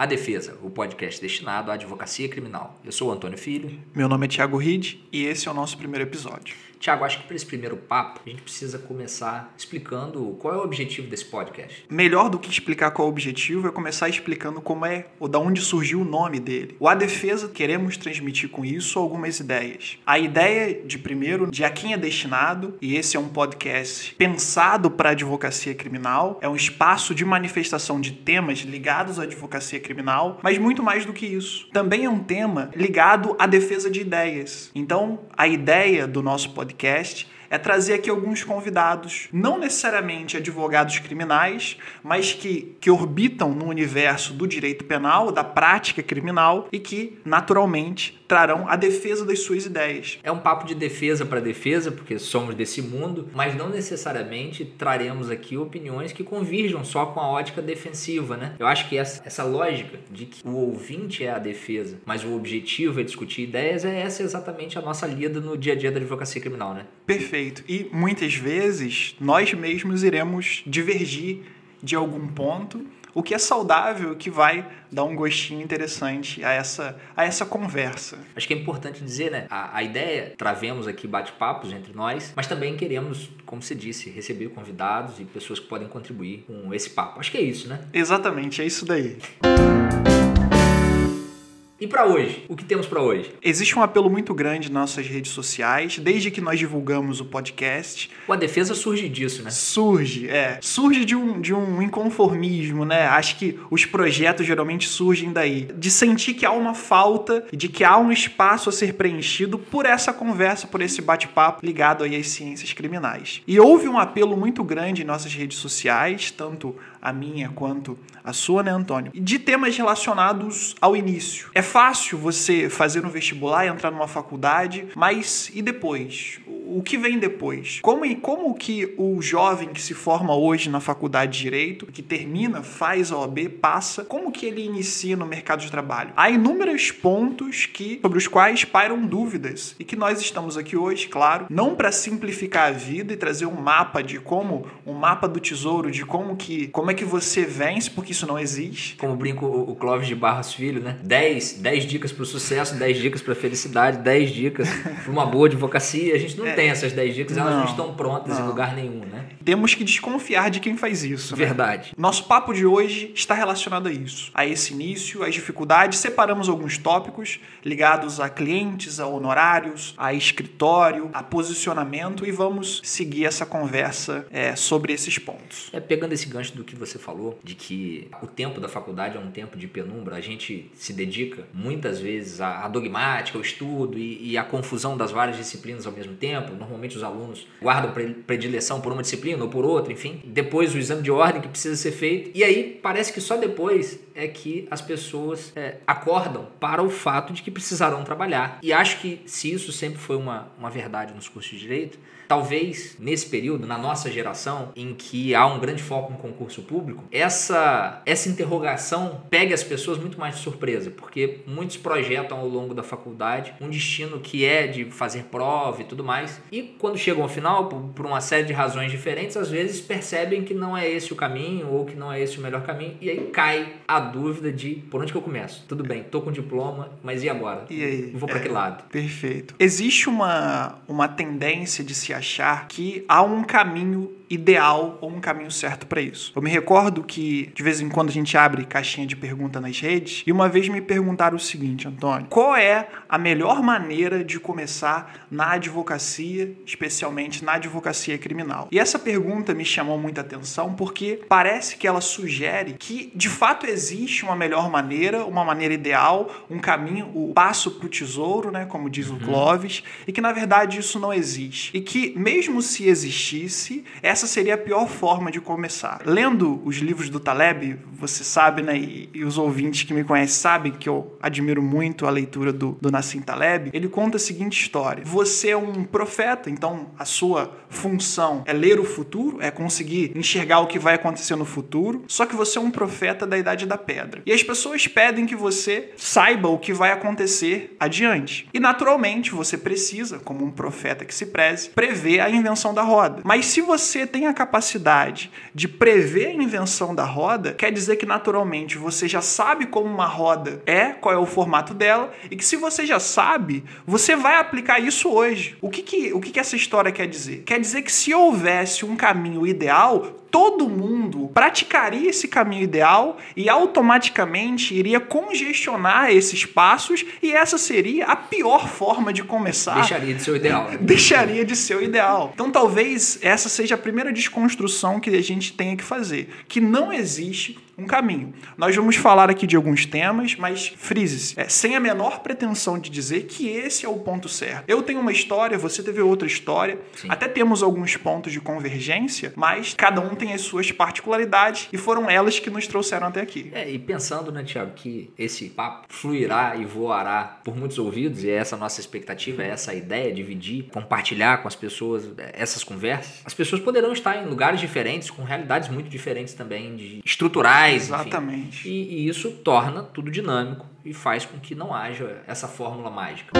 A Defesa, o podcast destinado à advocacia criminal. Eu sou o Antônio Filho. Meu nome é Thiago Ride e esse é o nosso primeiro episódio. Tiago, acho que para esse primeiro papo, a gente precisa começar explicando qual é o objetivo desse podcast. Melhor do que explicar qual é o objetivo é começar explicando como é ou da onde surgiu o nome dele. O A Defesa, queremos transmitir com isso algumas ideias. A ideia de primeiro, de a quem é destinado, e esse é um podcast pensado para advocacia criminal, é um espaço de manifestação de temas ligados à advocacia criminal, mas muito mais do que isso. Também é um tema ligado à defesa de ideias. Então, a ideia do nosso podcast podcast é trazer aqui alguns convidados, não necessariamente advogados criminais, mas que, que orbitam no universo do direito penal, da prática criminal e que, naturalmente, trarão a defesa das suas ideias. É um papo de defesa para defesa, porque somos desse mundo, mas não necessariamente traremos aqui opiniões que convirjam só com a ótica defensiva, né? Eu acho que essa, essa lógica de que o ouvinte é a defesa, mas o objetivo é discutir ideias, é essa exatamente a nossa lida no dia a dia da advocacia criminal, né? Perfeito. E muitas vezes nós mesmos iremos divergir de algum ponto o que é saudável, que vai dar um gostinho interessante a essa, a essa conversa. Acho que é importante dizer, né? A, a ideia, travemos aqui bate-papos entre nós, mas também queremos, como você disse, receber convidados e pessoas que podem contribuir com esse papo. Acho que é isso, né? Exatamente, é isso daí. E para hoje? O que temos para hoje? Existe um apelo muito grande nas nossas redes sociais, desde que nós divulgamos o podcast. A defesa surge disso, né? Surge, é. Surge de um, de um inconformismo, né? Acho que os projetos geralmente surgem daí. De sentir que há uma falta, de que há um espaço a ser preenchido por essa conversa, por esse bate-papo ligado aí às ciências criminais. E houve um apelo muito grande em nossas redes sociais, tanto a minha quanto a sua, né, Antônio? De temas relacionados ao início. É fácil você fazer um vestibular entrar numa faculdade, mas e depois? O que vem depois? Como e como que o jovem que se forma hoje na faculdade de direito, que termina, faz a OAB, passa, como que ele inicia no mercado de trabalho? Há inúmeros pontos que sobre os quais pairam dúvidas e que nós estamos aqui hoje, claro, não para simplificar a vida e trazer um mapa de como um mapa do tesouro de como que como como é que você vence, porque isso não existe. Como brinco o Clóvis de Barros Filho, né? 10, 10 dicas para o sucesso, 10 dicas para a felicidade, 10 dicas para uma boa advocacia. A gente não é, tem essas 10 dicas, elas não, não estão prontas não. em lugar nenhum, né? Temos que desconfiar de quem faz isso. Né? Verdade. Né? Nosso papo de hoje está relacionado a isso, a esse início, às dificuldades. Separamos alguns tópicos ligados a clientes, a honorários, a escritório, a posicionamento e vamos seguir essa conversa é, sobre esses pontos. É pegando esse gancho do que você falou, de que o tempo da faculdade é um tempo de penumbra, a gente se dedica muitas vezes à dogmática, ao estudo e, e à confusão das várias disciplinas ao mesmo tempo. Normalmente os alunos guardam predileção por uma disciplina ou por outra, enfim. Depois o exame de ordem que precisa ser feito. E aí parece que só depois é que as pessoas é, acordam para o fato de que precisarão trabalhar. E acho que se isso sempre foi uma, uma verdade nos cursos de direito, talvez nesse período, na nossa geração, em que há um grande foco no concurso público, essa, essa interrogação pegue as pessoas muito mais de surpresa, porque muitos projetam ao longo da faculdade um destino que é de fazer prova e tudo mais, e quando chegam ao final, por, por uma série de razões diferentes, às vezes percebem que não é esse o caminho ou que não é esse o melhor caminho, e aí cai a dúvida de por onde que eu começo? Tudo bem, tô com diploma, mas e agora? E aí? Vou para é, que lado? Perfeito. Existe uma, uma tendência de se achar que há um caminho ideal ou um caminho certo para isso. Eu me recordo que de vez em quando a gente abre caixinha de pergunta nas redes e uma vez me perguntaram o seguinte, Antônio, qual é a melhor maneira de começar na advocacia, especialmente na advocacia criminal? E essa pergunta me chamou muita atenção porque parece que ela sugere que de fato existe uma melhor maneira, uma maneira ideal, um caminho, o passo para o tesouro, né, como diz uhum. o Clóvis, e que na verdade isso não existe. E que mesmo se existisse, essa essa seria a pior forma de começar. Lendo os livros do Taleb, você sabe, né, e, e os ouvintes que me conhecem sabem que eu admiro muito a leitura do, do Nassim Taleb, ele conta a seguinte história. Você é um, profeta, então a sua função é ler o futuro, é conseguir enxergar o que vai acontecer no futuro. Só que você é um profeta da idade da pedra. E as pessoas pedem que você saiba o que vai acontecer adiante. E naturalmente você precisa, como um profeta que se preze, prever a invenção da roda. Mas se você tem a capacidade de prever a invenção da roda, quer dizer que naturalmente você já sabe como uma roda é, qual é o formato dela, e que se você já sabe, você vai aplicar isso hoje. O que, que, o que, que essa história quer dizer? Quer dizer que se houvesse um caminho ideal, todo mundo praticaria esse caminho ideal e automaticamente iria congestionar esses passos e essa seria a pior forma de começar. Deixaria de ser o ideal. Deixaria de ser o ideal. Então talvez essa seja a primeira desconstrução que a gente tenha que fazer, que não existe um caminho. Nós vamos falar aqui de alguns temas, mas frise-se, é, sem a menor pretensão de dizer que esse é o ponto certo. Eu tenho uma história, você teve outra história, Sim. até temos alguns pontos de convergência, mas cada um tem as suas particularidades e foram elas que nos trouxeram até aqui. É, e pensando, né, Tiago, que esse papo fluirá e voará por muitos ouvidos, e é essa nossa expectativa, é essa ideia, dividir, compartilhar com as pessoas é, essas conversas, as pessoas poderão estar em lugares diferentes, com realidades muito diferentes também, de estruturais Exatamente. E, e isso torna tudo dinâmico e faz com que não haja essa fórmula mágica.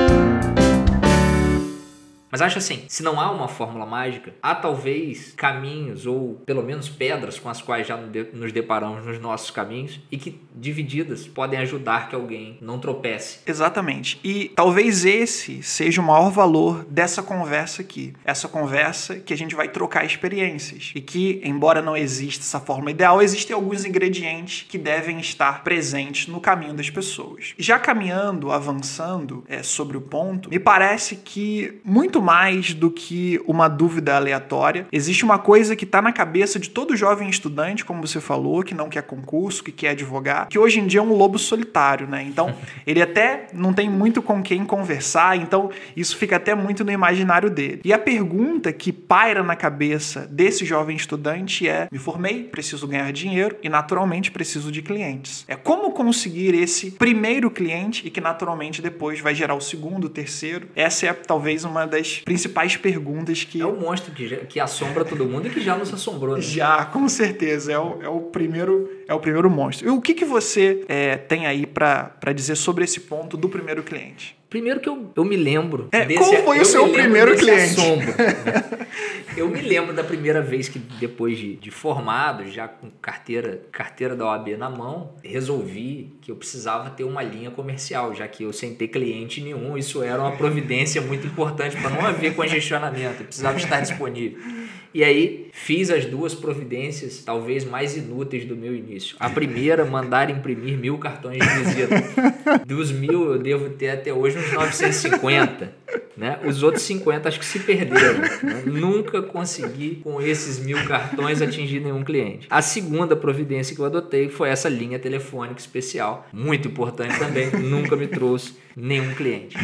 Mas acho assim, se não há uma fórmula mágica, há talvez caminhos ou pelo menos pedras com as quais já nos deparamos nos nossos caminhos e que divididas podem ajudar que alguém não tropece. Exatamente. E talvez esse seja o maior valor dessa conversa aqui. Essa conversa que a gente vai trocar experiências e que, embora não exista essa fórmula ideal, existem alguns ingredientes que devem estar presentes no caminho das pessoas. Já caminhando, avançando é, sobre o ponto, me parece que muito muito mais do que uma dúvida aleatória. Existe uma coisa que está na cabeça de todo jovem estudante, como você falou, que não quer concurso, que quer advogar, que hoje em dia é um lobo solitário, né? Então, ele até não tem muito com quem conversar, então isso fica até muito no imaginário dele. E a pergunta que paira na cabeça desse jovem estudante é: me formei, preciso ganhar dinheiro e naturalmente preciso de clientes. É como conseguir esse primeiro cliente e que naturalmente depois vai gerar o segundo, o terceiro. Essa é talvez uma das principais perguntas que. É o monstro que, que assombra todo mundo e que já nos assombrou. Né? Já, com certeza. É o, é o, primeiro, é o primeiro monstro. E o que, que você é, tem aí para dizer sobre esse ponto do primeiro cliente? Primeiro que eu, eu me lembro. É, desse, qual foi o seu primeiro cliente? Assombro, né? eu me lembro da primeira vez que, depois de, de, formado, já com carteira, carteira da OAB na mão, resolvi que eu precisava ter uma linha comercial, já que eu sem ter cliente nenhum, isso era uma providência muito importante para não haver congestionamento, eu precisava estar disponível. E aí fiz as duas providências, talvez mais inúteis do meu início. A primeira, mandar imprimir mil cartões de visita. Dos mil eu devo ter até hoje uns 950. Né? Os outros 50 acho que se perderam. Né? Nunca consegui, com esses mil cartões, atingir nenhum cliente. A segunda providência que eu adotei foi essa linha telefônica especial. Muito importante também, nunca me trouxe nenhum cliente.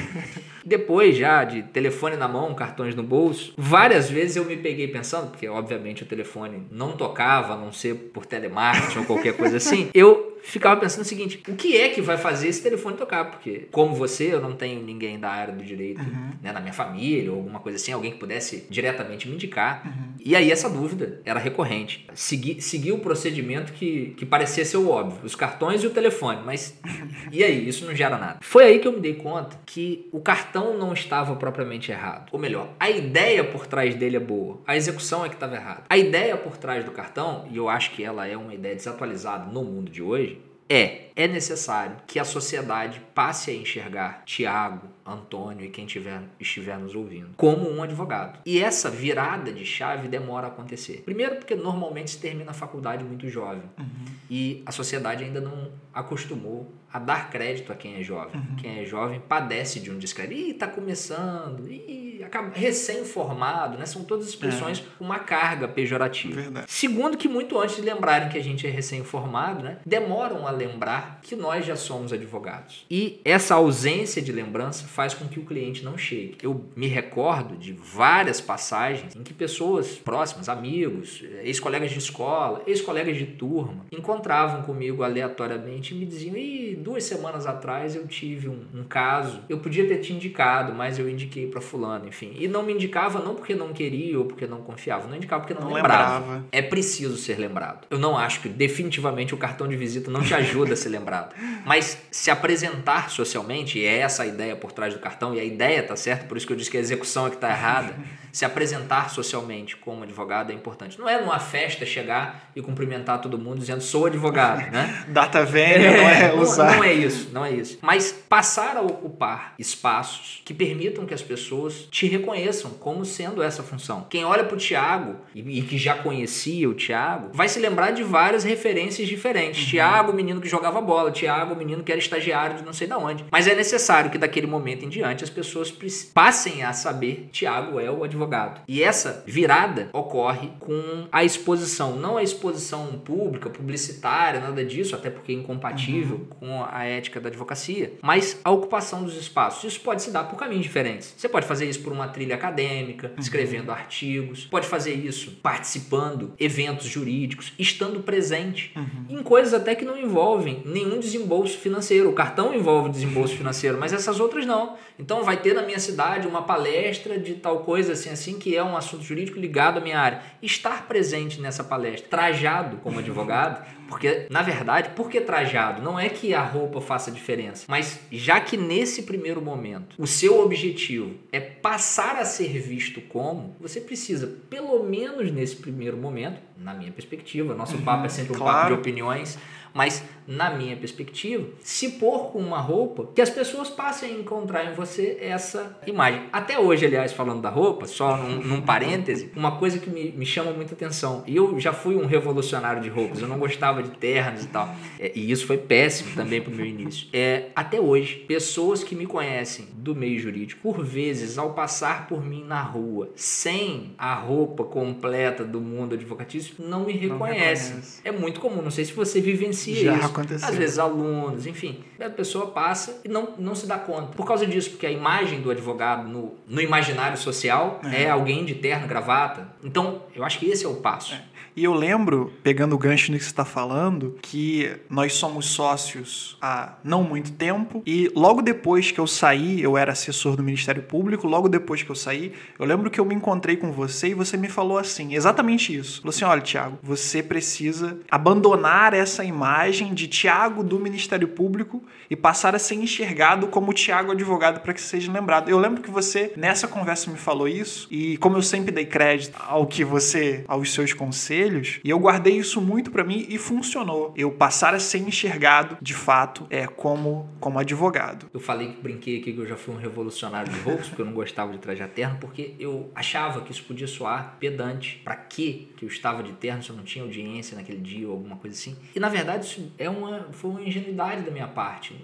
Depois já de telefone na mão, cartões no bolso, várias vezes eu me peguei pensando, porque obviamente o telefone não tocava, a não ser por telemarketing ou qualquer coisa assim, eu ficava pensando o seguinte: o que é que vai fazer esse telefone tocar? Porque, como você, eu não tenho ninguém da área do direito uhum. né, na minha família ou alguma coisa assim, alguém que pudesse diretamente me indicar. Uhum. E aí essa dúvida era recorrente. Seguir, seguir o procedimento que, que parecia ser o óbvio: os cartões e o telefone. Mas e aí? Isso não gera nada. Foi aí que eu me dei conta que o cartão não estava propriamente errado. Ou melhor, a ideia por trás dele é boa, a execução é que estava errada. A ideia por trás do cartão, e eu acho que ela é uma ideia desatualizada no mundo de hoje, é, é necessário que a sociedade passe a enxergar Tiago, Antônio e quem tiver, estiver nos ouvindo como um advogado. E essa virada de chave demora a acontecer. Primeiro, porque normalmente se termina a faculdade muito jovem uhum. e a sociedade ainda não acostumou a dar crédito a quem é jovem. Uhum. Quem é jovem padece de um descrédito. Ih, tá começando. Ih, recém-formado, né? São todas expressões com é. uma carga pejorativa. Verdade. Segundo, que muito antes de lembrarem que a gente é recém-formado, né? Demoram a lembrar que nós já somos advogados. E essa ausência de lembrança faz com que o cliente não chegue. Eu me recordo de várias passagens em que pessoas próximas, amigos, ex-colegas de escola, ex-colegas de turma, encontravam comigo aleatoriamente e me diziam: Ih, duas semanas atrás eu tive um, um caso, eu podia ter te indicado, mas eu indiquei para fulano. enfim. E não me indicava não porque não queria ou porque não confiava, não indicava porque não, Não lembrava. lembrava. É preciso ser lembrado. Eu não acho que definitivamente o cartão de visita não te ajuda a ser lembrado. Mas se apresentar socialmente, e é essa a ideia por trás do cartão, e a ideia tá certa, por isso que eu disse que a execução é que tá errada. Se apresentar socialmente como advogado é importante. Não é numa festa chegar e cumprimentar todo mundo dizendo sou advogado, né? Data velha não é não, usar. não é isso, não é isso. Mas passar a ocupar espaços que permitam que as pessoas te reconheçam como sendo essa função. Quem olha para o Tiago e, e que já conhecia o Tiago vai se lembrar de várias referências diferentes. Uhum. Tiago, o menino que jogava bola. Tiago, o menino que era estagiário de não sei de onde. Mas é necessário que daquele momento em diante as pessoas passem a saber Tiago é o advogado. E essa virada ocorre com a exposição, não a exposição pública, publicitária, nada disso, até porque é incompatível com a ética da advocacia, mas a ocupação dos espaços. Isso pode se dar por caminhos diferentes. Você pode fazer isso por uma trilha acadêmica, escrevendo artigos, pode fazer isso participando eventos jurídicos, estando presente em coisas até que não envolvem nenhum desembolso financeiro. O cartão envolve desembolso financeiro, mas essas outras não. Então vai ter na minha cidade uma palestra de tal coisa assim assim que é um assunto jurídico ligado à minha área. Estar presente nessa palestra, trajado como advogado, porque na verdade, por que trajado? Não é que a roupa faça diferença, mas já que nesse primeiro momento o seu objetivo é passar a ser visto como, você precisa, pelo menos nesse primeiro momento, na minha perspectiva, nosso papo é sempre um papo claro. de opiniões, mas na minha perspectiva, se pôr com uma roupa que as pessoas passem a encontrar em você essa imagem. Até hoje, aliás, falando da roupa, só num, num parêntese, uma coisa que me, me chama muita atenção. E eu já fui um revolucionário de roupas, eu não gostava de ternos e tal. É, e isso foi péssimo também pro meu início. É, até hoje, pessoas que me conhecem do meio jurídico, por vezes, ao passar por mim na rua, sem a roupa completa do mundo advocatício, não me reconhecem. reconhece. É muito comum, não sei se você vivencia Já isso. Aconteceu. Às vezes alunos, enfim. A pessoa passa e não, não se dá conta. Por causa disso, porque a imagem do advogado no, no imaginário social é. alguém de terno, gravata. Então, eu acho que esse é o passo. E eu lembro, pegando o gancho no que você está falando, que nós somos sócios há não muito tempo. E logo depois que eu saí, eu era assessor do Ministério Público. Logo depois que eu saí, eu lembro que eu me encontrei com você e você me falou assim, exatamente isso. Falou assim: olha, Tiago, você precisa abandonar essa imagem de Tiago do Ministério Público e passar a ser enxergado como Tiago advogado para que seja lembrado. Eu lembro que você, nessa conversa, me falou isso. E como eu sempre dei crédito ao que você, aos seus conselhos, e eu guardei isso muito para mim e funcionou. Eu passar a ser enxergado, de fato, é como, como advogado. Eu falei que brinquei aqui que eu já fui um revolucionário de roupas, porque eu não gostava de trajar terno, porque eu achava que isso podia soar pedante. Pra quê que eu estava de terno se eu não tinha audiência naquele dia ou alguma coisa assim? E na verdade isso é uma, foi uma ingenuidade da minha parte.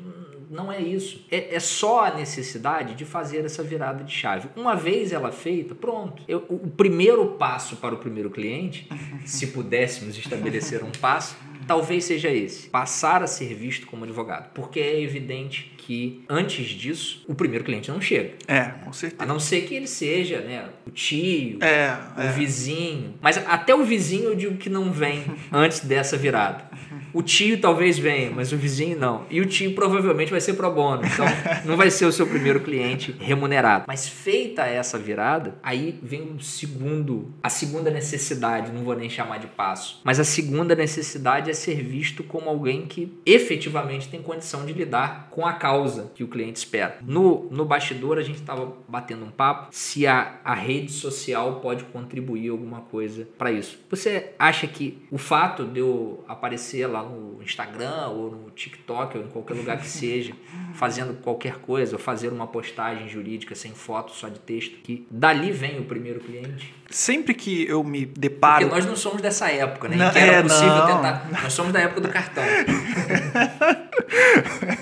Não é isso. É, é só a necessidade de fazer essa virada de chave. Uma vez ela feita, pronto. Eu, o primeiro passo para o primeiro cliente, se pudéssemos estabelecer um passo, talvez seja esse: passar a ser visto como advogado. Porque é evidente que antes disso, o primeiro cliente não chega. É, com A certeza. não ser que ele seja né, o tio, É, o é. vizinho. Mas até o vizinho eu digo que não vem antes dessa virada. O tio talvez venha, mas o vizinho não. E o tio provavelmente vai ser pro bono. Então não vai ser o seu primeiro cliente remunerado. Mas feita essa virada, aí vem o segundo, a segunda necessidade, não vou nem chamar de passo. Mas a segunda necessidade é ser visto como alguém que efetivamente tem condição de lidar com a causa que o cliente espera. No, no bastidor a gente estava batendo um papo se a, a rede social pode contribuir alguma coisa para isso. Você acha que o fato de eu aparecer lá no Instagram ou no TikTok ou em qualquer lugar que seja, fazendo qualquer coisa, ou fazer uma postagem jurídica sem foto, só de texto, que dali vem o primeiro cliente? Sempre que eu me Porque deparo. nós não somos dessa época, né? Não, em que era é, possível não. tentar. Nós somos da época do cartão.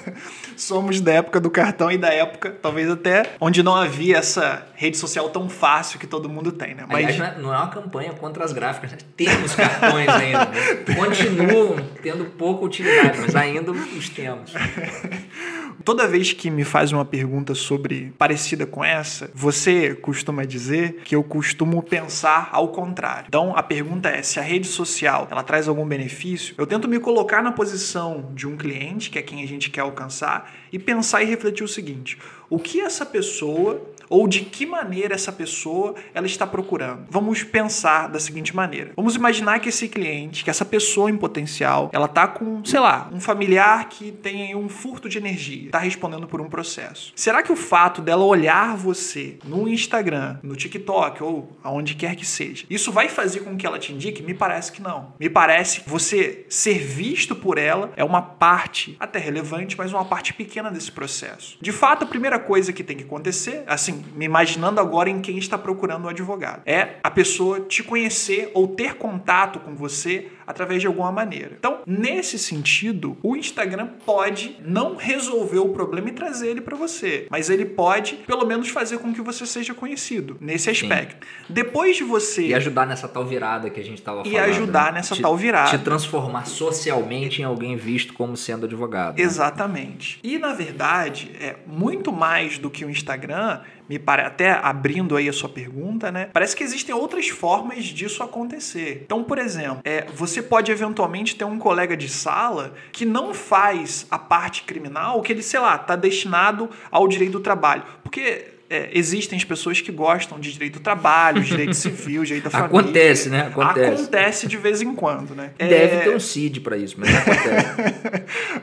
Somos da época do cartão e da época, talvez até, onde não havia essa rede social tão fácil que todo mundo tem, né? Mas Aliás, não é- não é uma campanha contra as gráficas. né? Temos cartões ainda. né? Continuam tendo pouca utilidade, mas ainda os temos. toda vez que me faz uma pergunta sobre parecida com essa, você costuma dizer que eu costumo pensar ao contrário. Então a pergunta é se a rede social ela traz algum benefício. Eu tento me colocar na posição de um cliente, que é quem a gente quer alcançar, e pensar e refletir o seguinte: o que essa pessoa ou de que maneira essa pessoa ela está procurando. Vamos pensar da seguinte maneira. Vamos imaginar que esse cliente, que essa pessoa em potencial, ela tá com, sei lá, um familiar que tem um furto de energia, está respondendo por um processo. Será que o fato dela olhar você no Instagram, no TikTok ou aonde quer que seja, isso vai fazer com que ela te indique? Me parece que não. Me parece que você ser visto por ela é uma parte até relevante, mas uma parte pequena desse processo. De fato, a primeira coisa que tem que acontecer, assim, me imaginando agora em quem está procurando um advogado, é a pessoa te conhecer ou ter contato com você através de alguma maneira. Então, nesse sentido, o Instagram pode não resolver o problema e trazer ele para você, mas ele pode, pelo menos, fazer com que você seja conhecido nesse aspecto. Sim. Depois de você e ajudar nessa tal virada que a gente estava falando, e ajudar né? nessa te, tal virada, te transformar socialmente em alguém visto como sendo advogado. Né? Exatamente. E na verdade, é muito mais do que o Instagram me pare... até abrindo aí a sua pergunta, né? Parece que existem outras formas disso acontecer. Então, por exemplo, é, você pode eventualmente ter um colega de sala que não faz a parte criminal, que ele, sei lá, está destinado ao direito do trabalho. Porque é, existem as pessoas que gostam de direito do trabalho, direito civil, direito da família. Acontece, né? Acontece. Acontece de vez em quando, né? Deve é... ter um CID para isso, mas acontece.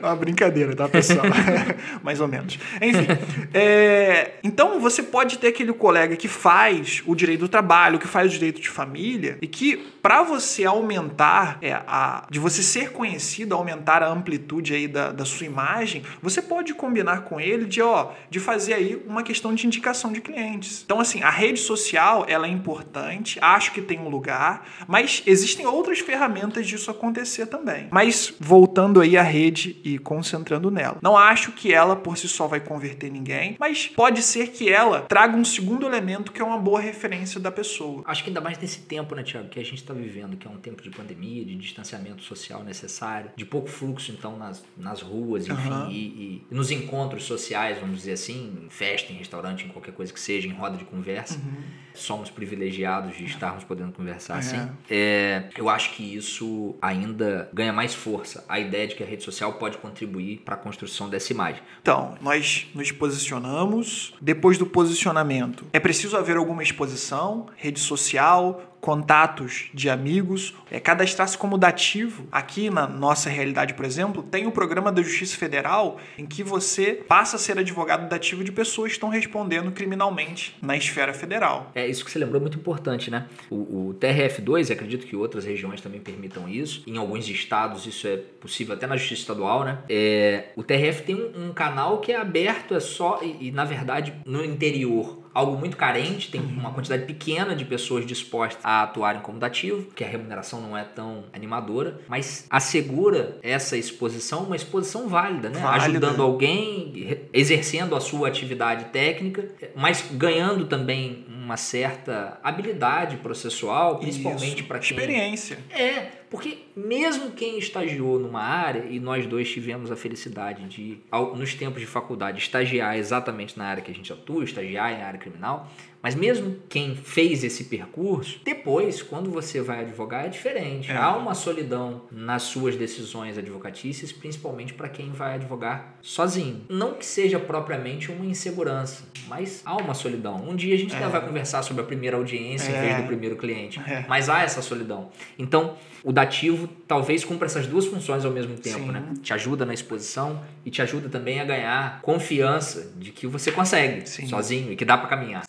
Uma brincadeira, tá, pessoal? Mais ou menos. Enfim. É... Então, você pode ter aquele colega que faz o direito do trabalho, que faz o direito de família, e que, para você aumentar, é, a... de você ser conhecido, aumentar a amplitude aí da, da sua imagem, você pode combinar com ele de, ó, de fazer aí uma questão de indicação de clientes. Então, assim, a rede social ela é importante, acho que tem um lugar, mas existem outras ferramentas disso acontecer também. Mas voltando aí à rede e concentrando nela. Não acho que ela por si só vai converter ninguém, mas pode ser que ela traga um segundo elemento que é uma boa referência da pessoa. Acho que ainda mais nesse tempo, né, Tiago, que a gente está vivendo, que é um tempo de pandemia, de distanciamento social necessário, de pouco fluxo, então, nas, nas ruas, enfim, uhum. e, e, nos encontros sociais, vamos dizer assim, em festa, em restaurante, em qualquer coisa que seja, em roda de conversa. Uhum. Somos privilegiados de estarmos podendo conversar é. assim. É, eu acho que isso ainda ganha mais força. A ideia de que a rede social pode contribuir para a construção dessa imagem. Então, nós nos posicionamos. Depois do posicionamento, é preciso haver alguma exposição, rede social, contatos de amigos, é, cadastrar-se como dativo. Aqui na nossa realidade, por exemplo, tem o programa da Justiça Federal em que você passa a ser advogado dativo de pessoas que estão respondendo criminalmente na esfera federal. É isso que você lembrou, muito importante, né? O, o TRF2, acredito que outras regiões também permitam isso. Em alguns estados isso é possível até na Justiça Estadual, né? É, o TRF tem um, um, canal que é aberto, é só, e, e na verdade no interior algo muito carente, tem uma quantidade pequena de pessoas dispostas a atuarem como dativo, que a remuneração não é tão animadora, mas assegura essa exposição, uma exposição válida, né? Válida. Ajudando alguém, exercendo a sua atividade técnica, mas ganhando também uma certa habilidade processual, principalmente para quem... Experiência. É, porque mesmo quem estagiou numa área, e nós dois tivemos a felicidade de, nos tempos de faculdade, estagiar exatamente na área que a gente atua, estagiar em área criminal, mas mesmo quem fez esse percurso, depois, quando você vai advogar, é diferente. É. Há uma solidão nas suas decisões advocatícias, principalmente para quem vai advogar sozinho. Não que seja propriamente uma insegurança, mas há uma solidão. Um dia a gente é. ainda vai conversar sobre a primeira audiência é. em vez do primeiro cliente, é. mas há essa solidão. Então, o dativo talvez cumpra essas duas funções ao mesmo tempo, Sim. né? Te ajuda na exposição e te ajuda também a ganhar confiança de que você consegue Sim. sozinho e que dá para caminhar.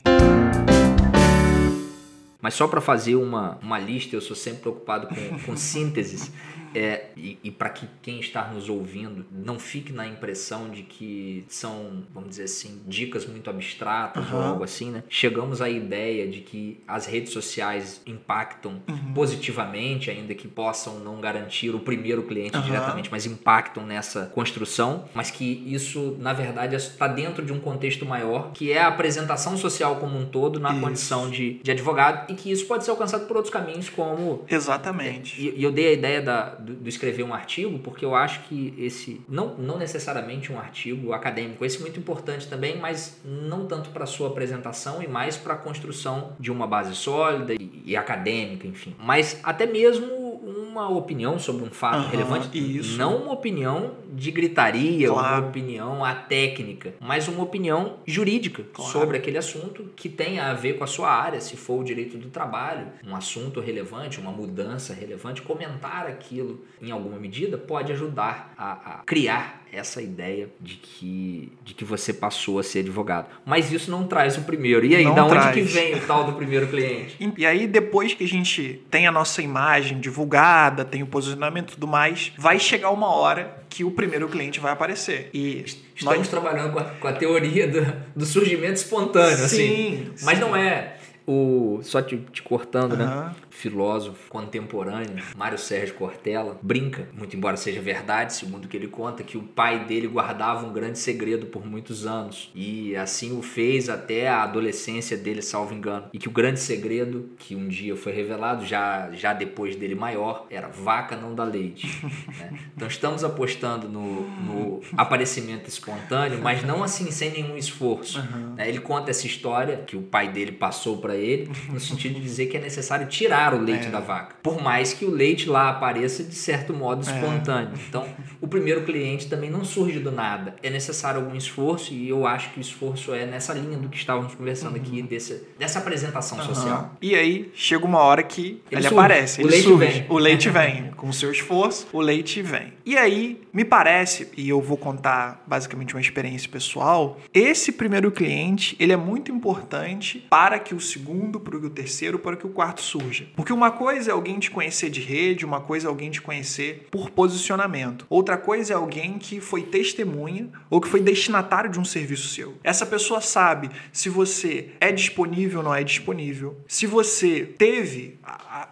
Mas só para fazer uma, uma lista, eu sou sempre preocupado com, com sínteses. É, e, e para que quem está nos ouvindo não fique na impressão de que são, vamos dizer assim, dicas muito abstratas uhum. ou algo assim, né? Chegamos à ideia de que as redes sociais impactam uhum. positivamente, ainda que possam não garantir o primeiro cliente uhum. diretamente, mas impactam nessa construção, mas que isso, na verdade, está dentro de um contexto maior, que é a apresentação social como um todo na isso. condição de, de advogado e que isso pode ser alcançado por outros caminhos, como. Exatamente. E, e eu dei a ideia da do, do, escrever um artigo, porque eu acho que esse, não, não necessariamente um artigo acadêmico, esse é muito importante também, mas não tanto para sua apresentação e mais para a construção de uma base sólida e, e acadêmica, enfim. Mas até mesmo uma opinião sobre um fato relevante. isso. Não uma opinião de gritaria, Claro. uma opinião a técnica, mas uma opinião jurídica Claro. sobre aquele assunto que tenha a ver com a sua área, se for o direito do trabalho, um assunto relevante, uma mudança relevante, comentar aquilo em alguma medida pode ajudar a, a criar essa ideia de que, de que você passou a ser advogado. Mas isso não traz o primeiro. E aí, Não da onde traz. que vem o tal do primeiro cliente? E aí, depois que a gente tem a nossa imagem divulgada, tem o posicionamento e tudo mais, vai chegar uma hora que o primeiro cliente vai aparecer. E Estamos nós... trabalhando com a, com a teoria do, do surgimento espontâneo, assim. Sim, Mas sim. não é o. Só te, te cortando, né? Filósofo contemporâneo, Mário Sérgio Cortella, brinca, muito embora seja verdade, segundo o que ele conta, que o pai dele guardava um grande segredo por muitos anos. E assim o fez até a adolescência dele, salvo engano. E que o grande segredo, que um dia foi revelado, já, já depois dele maior, era vaca não dá leite. né? Então estamos apostando no, no aparecimento espontâneo, mas não assim sem nenhum esforço. né? Ele conta essa história que o pai dele passou para ele, no sentido de dizer que é necessário tirar o leite da vaca. Por mais que o leite lá apareça de certo modo espontâneo. Então, o primeiro cliente também não surge do nada. É necessário algum esforço e eu acho que o esforço é nessa linha do que estávamos conversando aqui, desse, dessa apresentação social. Aham. E aí chega uma hora que ele, Ele surge. aparece, O ele leite surge. vem. O leite vem. Com o seu esforço, o leite vem. E aí, me parece, e eu vou contar basicamente uma experiência pessoal, esse primeiro cliente, ele é muito importante para que o segundo, para que o terceiro, para que o quarto surja. Porque uma coisa é alguém te conhecer de rede, uma coisa é alguém te conhecer por posicionamento. Outra coisa é alguém que foi testemunha ou que foi destinatário de um serviço seu. Essa pessoa sabe se você é disponível ou não é disponível. Se você teve,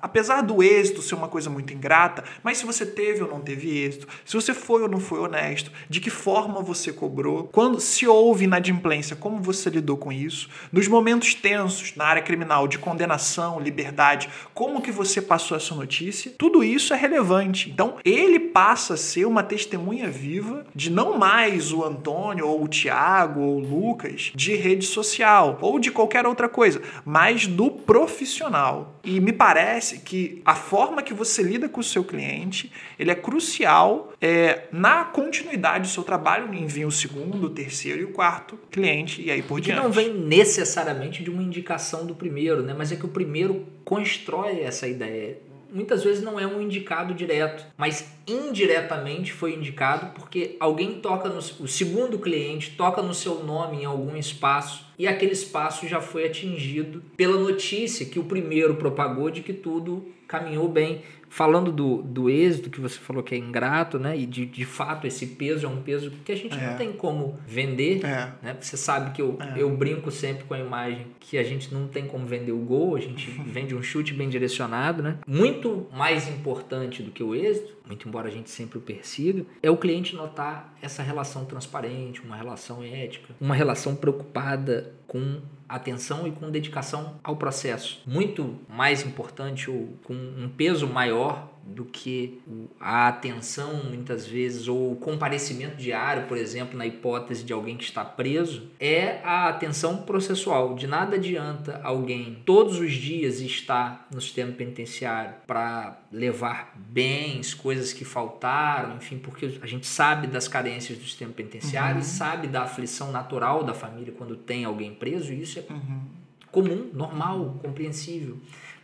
apesar do êxito ser uma coisa muito ingrata, mas se você teve ou não teve êxito, se você foi ou não foi honesto, de que forma você cobrou, quando se houve inadimplência, como você lidou com isso, nos momentos tensos na área criminal de condenação, liberdade, como que você passou essa notícia, tudo isso é relevante. Então, ele passa a ser uma testemunha viva de não mais o Antônio ou o Tiago ou o Lucas de rede social ou de qualquer outra coisa, mas do profissional. E me parece que a forma que você lida com o seu cliente, ele é crucial é, na continuidade do seu trabalho em vir o segundo, o terceiro e o quarto cliente e aí por E que diante. não vem necessariamente de uma indicação do primeiro, né? Mas é que o primeiro constrói essa ideia. Muitas vezes não é um indicado direto, mas indiretamente foi indicado porque alguém toca no o segundo cliente toca no seu nome em algum espaço e aquele espaço já foi atingido pela notícia que o primeiro propagou de que tudo caminhou bem. Falando do, do êxito que você falou que é ingrato, né? E de, de fato esse peso é um peso que a gente É. não tem como vender. É. Né? Você sabe que eu, É. eu brinco sempre com a imagem que a gente não tem como vender o gol, a gente vende um chute bem direcionado, né? Muito mais importante do que o êxito, muito embora a gente sempre o persiga, é o cliente notar essa relação transparente, uma relação ética, uma relação preocupada com atenção e com dedicação ao processo. Muito mais importante ou com um peso maior do que a atenção, muitas vezes, ou o comparecimento diário, por exemplo, na hipótese de alguém que está preso, é a atenção processual. De nada adianta alguém todos os dias estar no sistema penitenciário para levar bens, coisas que faltaram, enfim, porque a gente sabe das carências do sistema penitenciário e sabe da aflição natural da família quando tem alguém preso, e isso é comum, normal, compreensível.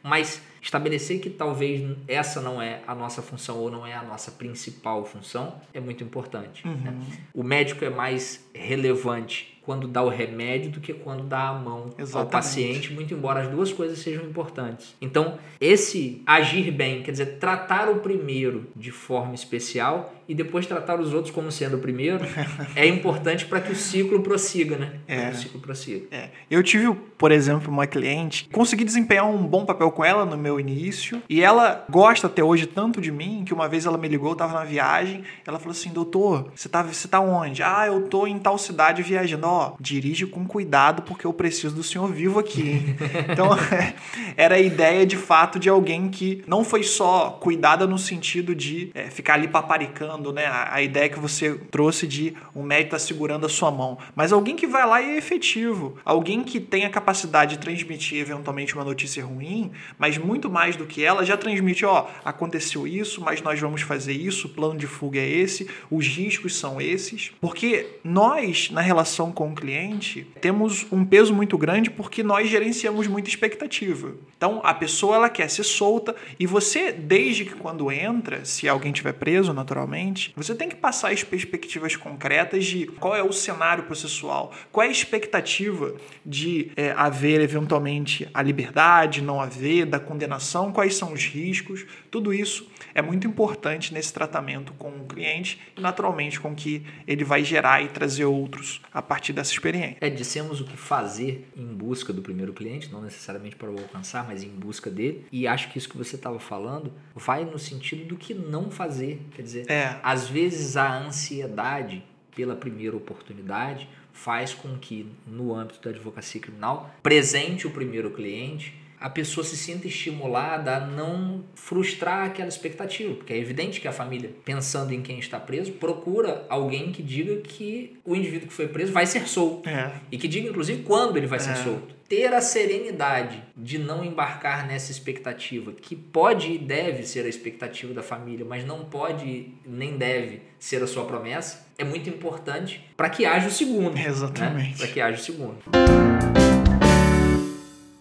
Mas estabelecer que talvez essa não é a nossa função ou não é a nossa principal função é muito importante. né? O médico é mais relevante quando dá o remédio do que quando dá a mão ao Exatamente. paciente, muito embora as duas coisas sejam importantes. Então, esse agir bem, quer dizer, tratar o primeiro de forma especial e depois tratar os outros como sendo o primeiro, é importante para que o ciclo prossiga, né? É. que o ciclo prossiga. É. Eu tive, por exemplo, uma cliente, consegui desempenhar um bom papel com ela no meu início, e ela gosta até hoje tanto de mim que uma vez ela me ligou, eu tava na viagem, ela falou assim: "Doutor, você tá você tá onde?" "Ah, eu tô em tal cidade viajando." Ó, dirige com cuidado porque eu preciso do senhor vivo aqui. então, era a ideia de fato de alguém que não foi só cuidada no sentido de é, ficar ali paparicando, né? A, a, ideia que você trouxe de um médico estar tá segurando a sua mão, mas alguém que vai lá e é efetivo, alguém que tem a capacidade de transmitir eventualmente uma notícia ruim, mas muito mais do que ela já transmite, ó, aconteceu isso, mas nós vamos fazer isso, o plano de fuga é esse, os riscos são esses, porque nós na relação com o cliente temos um peso muito grande porque nós gerenciamos muita expectativa. Então a pessoa ela quer ser solta e você desde que quando entra, se alguém tiver preso naturalmente, você tem que passar as perspectivas concretas de qual é o cenário processual, qual é a expectativa de é, haver eventualmente a liberdade, não haver, da condenação, quais são os riscos, tudo isso é muito importante nesse tratamento com o cliente e naturalmente com que ele vai gerar e trazer outros a partir dessa experiência. É, dissemos o que fazer em busca do primeiro cliente, não necessariamente para o alcançar, mas em busca dele. E acho que isso que você estava falando vai no sentido do que não fazer. Quer dizer, é. às vezes a ansiedade pela primeira oportunidade faz com que, no âmbito da advocacia criminal, presente o primeiro cliente a pessoa se sinta estimulada a não frustrar aquela expectativa, porque é evidente que a família, pensando em quem está preso, procura alguém que diga que o indivíduo que foi preso vai ser solto é. e que diga inclusive quando ele vai ser é. solto. Ter a serenidade de não embarcar nessa expectativa, que pode e deve ser a expectativa da família, mas não pode nem deve ser a sua promessa, é muito importante para que haja o segundo. Né? Exatamente. Né? Para que haja o segundo.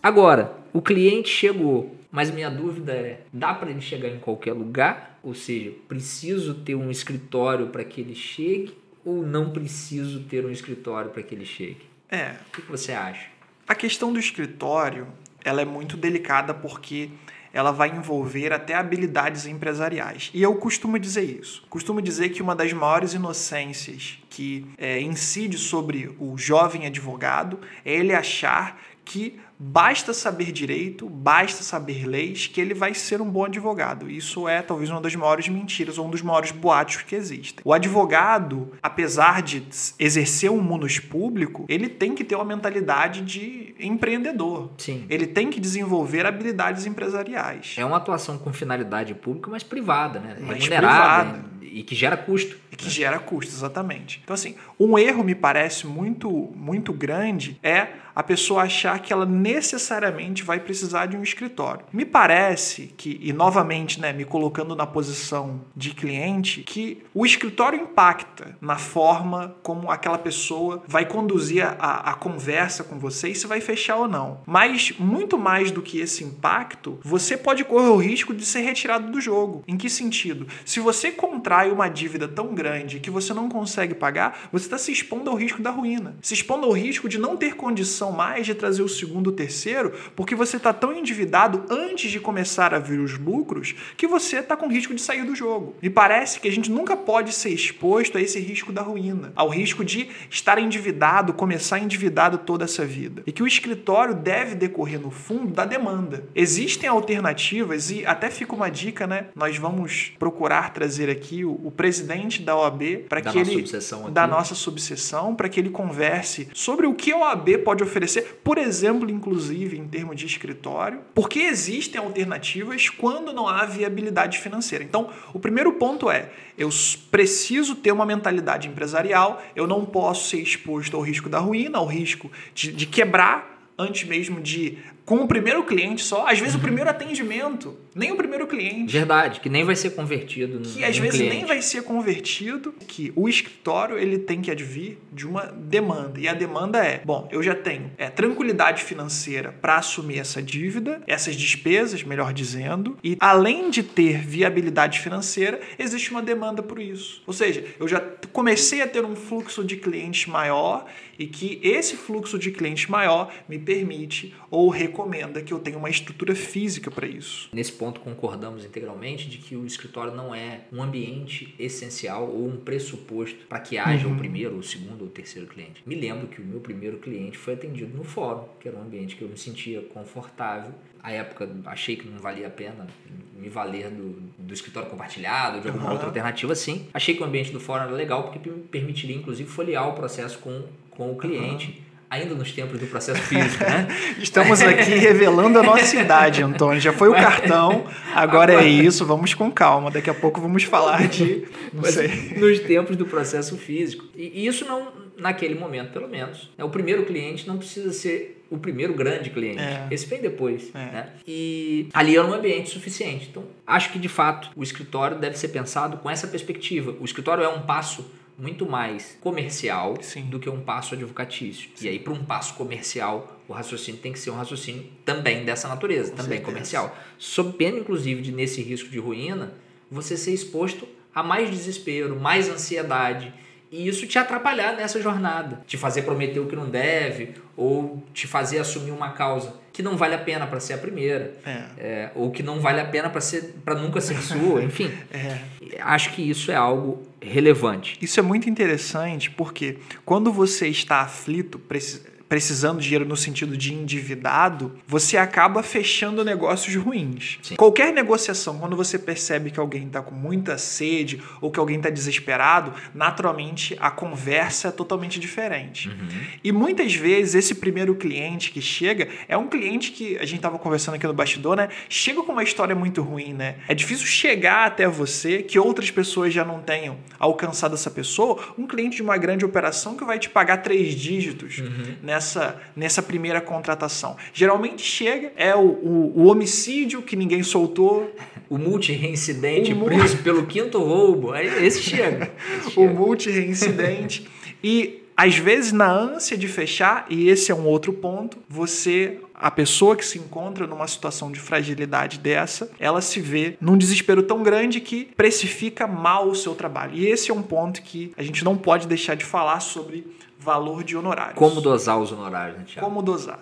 Agora, o cliente chegou, mas minha dúvida é: dá para ele chegar em qualquer lugar? Ou seja, preciso ter um escritório para que ele chegue ou não preciso ter um escritório para que ele chegue? É. O que você acha? A questão do escritório, ela é muito delicada porque ela vai envolver até habilidades empresariais. E eu costumo dizer isso. Costumo dizer que uma das maiores inocências que é, incide sobre o jovem advogado é ele achar que basta saber direito, basta saber leis, que ele vai ser um bom advogado. Isso é talvez uma das maiores mentiras ou um dos maiores boatos que existem. O advogado, apesar de exercer um munus público, ele tem que ter uma mentalidade de empreendedor. Sim. Ele tem que desenvolver habilidades empresariais. É uma atuação com finalidade pública, mas privada, né? Mas Remunerada privada. e que gera custo. E que né? gera custo, exatamente. Então, assim, um erro me parece muito, muito grande é a pessoa achar que ela necessariamente vai precisar de um escritório. Me parece que, e novamente, né, me colocando na posição de cliente, que o escritório impacta na forma como aquela pessoa vai conduzir a, a conversa com você e se vai fechar ou não. Mas, muito mais do que esse impacto, você pode correr o risco de ser retirado do jogo. Em que sentido? Se você contrai uma dívida tão grande que você não consegue pagar, você está se expondo ao risco da ruína. Se expondo ao risco de não ter condição mais de trazer o segundo terceiro, porque você está tão endividado antes de começar a vir os lucros que você está com risco de sair do jogo. Me parece que a gente nunca pode ser exposto a esse risco da ruína, ao risco de estar endividado, começar endividado toda essa vida. E que o escritório deve decorrer no fundo da demanda. Existem alternativas e até fica uma dica, né? Nós vamos procurar trazer aqui o, o presidente da OAB para que ele da nossa subseção para que ele converse sobre o que a OAB pode oferecer, por exemplo, inclusive em termos de escritório, porque existem alternativas quando não há viabilidade financeira. Então, o primeiro ponto é: eu preciso ter uma mentalidade empresarial, eu não posso ser exposto ao risco da ruína, ao risco de, de quebrar antes mesmo de com o primeiro cliente só, às vezes o primeiro atendimento, nem o primeiro cliente. Verdade, que nem vai ser convertido no Que às vezes cliente. nem vai ser convertido, que o escritório ele tem que advir de uma demanda. E a demanda é, bom, eu já tenho é, tranquilidade financeira para assumir essa dívida, essas despesas, melhor dizendo, e além de ter viabilidade financeira, existe uma demanda por isso. Ou seja, eu já comecei a ter um fluxo de clientes maior e que esse fluxo de clientes maior me permite ou recomenda que eu tenha uma estrutura física para isso. Nesse ponto concordamos integralmente de que o escritório não é um ambiente essencial ou um pressuposto para que haja uhum. o primeiro, o segundo ou o terceiro cliente. Me lembro que o meu primeiro cliente foi atendido no fórum, que era um ambiente que eu me sentia confortável. À época achei que não valia a pena me valer do, do escritório compartilhado, de alguma uhum. outra alternativa assim. Achei que o ambiente do fórum era legal porque me permitiria inclusive folhear o processo com com o cliente. Uhum ainda nos tempos do processo físico, né? Estamos aqui revelando a nossa idade, Antônio. Já foi o cartão, agora, agora, é isso, vamos com calma. Daqui a pouco vamos falar de. Não sei. Nos tempos do processo físico. E isso não, naquele momento, pelo menos. É, o primeiro cliente não precisa ser o primeiro grande cliente. É. Esse vem depois. É. Né? E ali era um ambiente suficiente. Então, acho que de fato o escritório deve ser pensado com essa perspectiva. O escritório é um passo muito mais comercial Sim. do que um passo advocatício. Sim. E aí, para um passo comercial, o raciocínio tem que ser um raciocínio também dessa natureza, Com também certeza. comercial. Sob pena, inclusive, de nesse risco de ruína, você ser exposto a mais desespero, mais ansiedade. E isso te atrapalhar nessa jornada, te fazer prometer o que não deve, ou te fazer assumir uma causa que não vale a pena para ser a primeira, é. É, ou que não vale a pena para ser para nunca ser sua, enfim. É. Acho que isso é algo relevante. Isso é muito interessante porque quando você está aflito, precisando de dinheiro no sentido de endividado, você acaba fechando negócios ruins. Sim. Qualquer negociação, quando você percebe que alguém está com muita sede ou que alguém está desesperado, naturalmente a conversa é totalmente diferente. Uhum. E muitas vezes esse primeiro cliente que chega é um cliente que a gente estava conversando aqui no bastidor, né? Chega com uma história muito ruim, né? É difícil chegar até você que outras pessoas já não tenham alcançado essa pessoa, um cliente de uma grande operação que vai te pagar três dígitos, uhum. né? Nessa, nessa primeira contratação? Geralmente chega, é o, o, o homicídio que ninguém soltou. O multi-reincidente preso pelo quinto roubo. Esse chega. Esse chega. o multi-reincidente. e às vezes, na ânsia de fechar, e esse é um outro ponto, você, a pessoa que se encontra numa situação de fragilidade dessa, ela se vê num desespero tão grande que precifica mal o seu trabalho. E esse é um ponto que a gente não pode deixar de falar sobre valor de honorários. Como dosar os honorários, né, Thiago? Como dosar.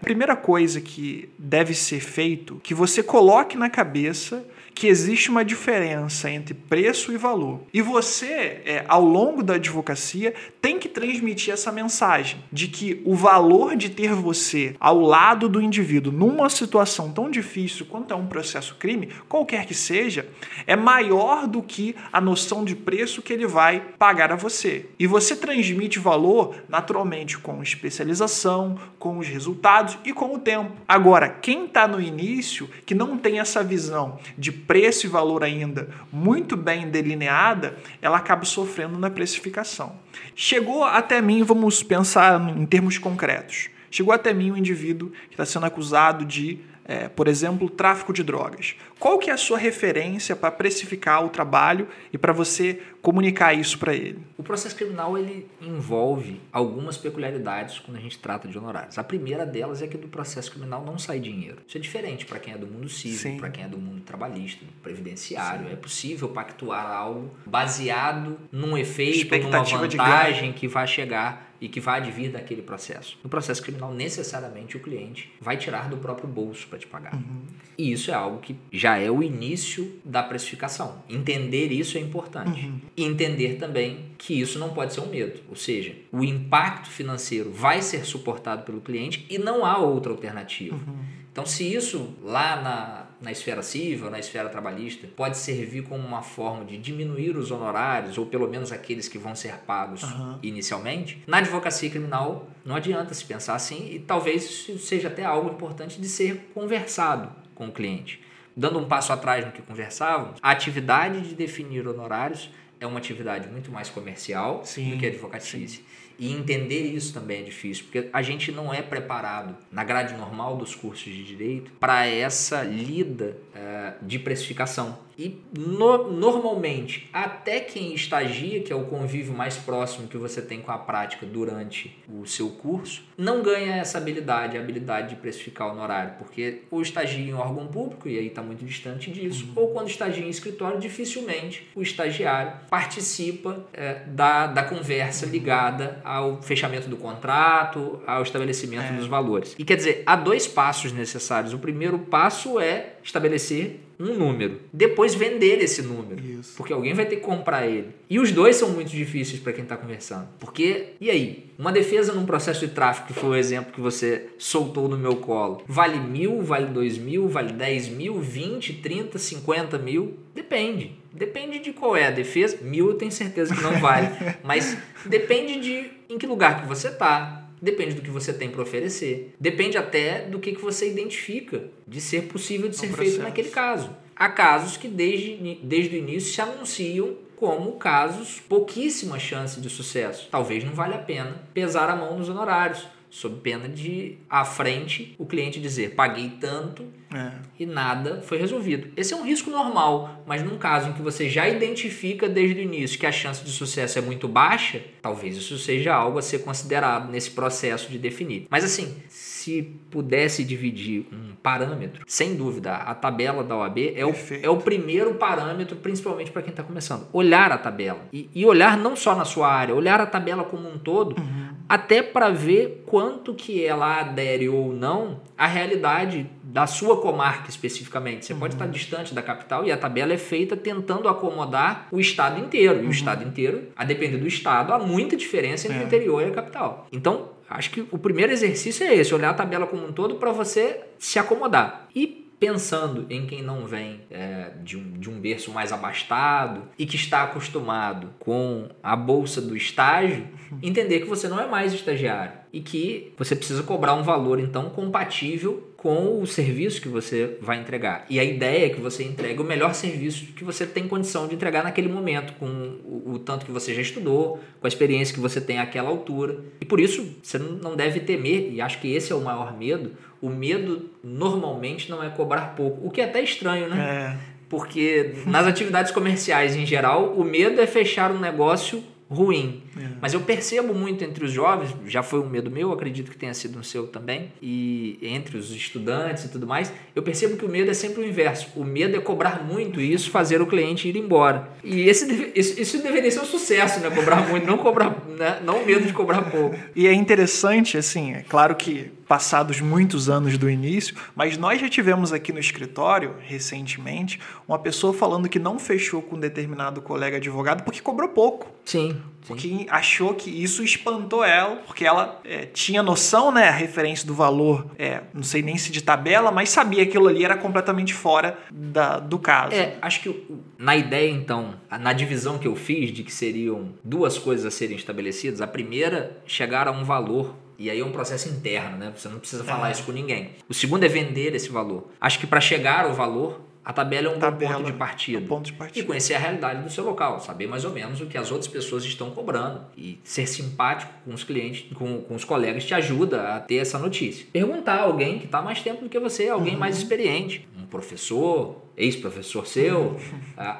A primeira coisa que deve ser feito, que você coloque na cabeça que existe uma diferença entre preço e valor. E você, é, ao longo da advocacia, tem que transmitir essa mensagem de que o valor de ter você ao lado do indivíduo numa situação tão difícil quanto é um processo crime, qualquer que seja, é maior do que a noção de preço que ele vai pagar a você. E você transmite valor naturalmente com especialização, com os resultados e com o tempo. Agora, quem está no início, que não tem essa visão de preço e valor ainda muito bem delineada, ela acaba sofrendo na precificação. Chegou até mim, vamos pensar em termos concretos. Chegou até mim um indivíduo que está sendo acusado de é, por exemplo, tráfico de drogas. Qual que é a sua referência para precificar o trabalho e para você comunicar isso para ele? O processo criminal ele envolve algumas peculiaridades quando a gente trata de honorários. A primeira delas é que do processo criminal não sai dinheiro. Isso é diferente para quem é do mundo civil, para quem é do mundo trabalhista, previdenciário. Sim. É possível pactuar algo baseado num efeito, numa vantagem que vai chegar e que vai advir daquele processo. No processo criminal, necessariamente o cliente vai tirar do próprio bolso para te pagar. Uhum. E isso é algo que já é o início da precificação. Entender isso é importante. Uhum. E entender também que isso não pode ser um medo. Ou seja, o impacto financeiro vai ser suportado pelo cliente e não há outra alternativa. Uhum. Então, se isso lá na, na esfera civil, na esfera trabalhista, pode servir como uma forma de diminuir os honorários, ou pelo menos aqueles que vão ser pagos uhum. inicialmente, na advocacia criminal não adianta se pensar assim e talvez isso seja até algo importante de ser conversado com o cliente. Dando um passo atrás no que conversávamos, a atividade de definir honorários é uma atividade muito mais comercial sim, do que a advocacia. Sim. E entender isso também é difícil, porque a gente não é preparado na grade normal dos cursos de direito para essa lida uh, de precificação. E no, normalmente, até quem estagia, que é o convívio mais próximo que você tem com a prática durante o seu curso, não ganha essa habilidade, a habilidade de precificar o honorário, porque ou estagia em órgão público, e aí está muito distante disso, uhum. ou quando estagia em escritório, dificilmente o estagiário participa é, da, da conversa ligada ao fechamento do contrato, ao estabelecimento é. dos valores. E quer dizer, há dois passos necessários. O primeiro passo é estabelecer um número, depois vender esse número, Isso. porque alguém vai ter que comprar ele. E os dois são muito difíceis para quem está conversando, porque e aí? Uma defesa num processo de tráfego, que foi o exemplo que você soltou no meu colo, vale mil, vale dois mil, vale dez mil, vinte, trinta, cinquenta mil? Depende. Depende de qual é a defesa. Mil eu tenho certeza que não vale. mas depende de em que lugar que você está, Depende do que você tem para oferecer. Depende até do que, que você identifica de ser possível de ser feito naquele caso. Há casos que desde, desde o início se anunciam como casos pouquíssima chance de sucesso. Talvez não valha a pena pesar a mão nos honorários sob pena de à frente o cliente dizer paguei tanto é. e nada foi resolvido. Esse é um risco normal, mas num caso em que você já identifica desde o início que a chance de sucesso é muito baixa, talvez isso seja algo a ser considerado nesse processo de definir. Mas assim, se pudesse dividir um parâmetro, sem dúvida, a tabela da OAB é o, é o primeiro parâmetro, principalmente para quem está começando. Olhar a tabela. E, e, olhar não só na sua área, olhar a tabela como um todo, uhum. Até para ver quanto que ela adere ou não à realidade da sua comarca especificamente. Você uhum. pode estar distante da capital e a tabela é feita tentando acomodar o estado inteiro. E uhum. o estado inteiro, a depender do estado, há muita diferença entre é. o interior e a capital. Então, Acho que o primeiro exercício é esse, olhar a tabela como um todo para você se acomodar. E pensando em quem não vem é, de, um, de um berço mais abastado e que está acostumado com a bolsa do estágio, entender que você não é mais estagiário e que você precisa cobrar um valor então compatível com o serviço que você vai entregar. E a ideia é que você entregue o melhor serviço que você tem condição de entregar naquele momento, com o, o tanto que você já estudou, com a experiência que você tem àquela altura. E por isso você não deve temer, e acho que esse é o maior medo. O medo normalmente não é cobrar pouco, o que é até estranho, né? É. Porque nas atividades comerciais em geral, o medo é fechar um negócio ruim. É. Mas eu percebo muito entre os jovens, já foi um medo meu, acredito que tenha sido um seu também, e entre os estudantes e tudo mais, eu percebo que o medo é sempre o inverso. O medo é cobrar muito e isso fazer o cliente ir embora. E esse, isso, isso deveria ser um sucesso, né? Cobrar muito, não cobrar, né? não o medo de cobrar pouco. E é interessante, assim, é claro que passados muitos anos do início, mas nós já tivemos aqui no escritório, recentemente, uma pessoa falando que não fechou com um determinado colega advogado porque cobrou pouco. Sim. Porque achou que isso espantou ela, porque ela é, tinha noção, né, a referência do valor, é, não sei nem se de tabela, mas sabia que aquilo ali era completamente fora da, do caso. É, acho que na ideia, então, na divisão que eu fiz de que seriam duas coisas a serem estabelecidas, a primeira, chegar a um valor e aí é um processo interno, né? Você não precisa falar é. isso com ninguém. O segundo é vender esse valor. Acho que para chegar ao valor, a tabela é um tabela, ponto de partida. Um ponto de partida. E conhecer a realidade do seu local, saber mais ou menos o que as outras pessoas estão cobrando. E ser simpático com os clientes, com, com os colegas, te ajuda a ter essa notícia. Perguntar a alguém que está mais tempo do que você, alguém uhum. mais experiente. Um professor, ex-professor seu, uhum.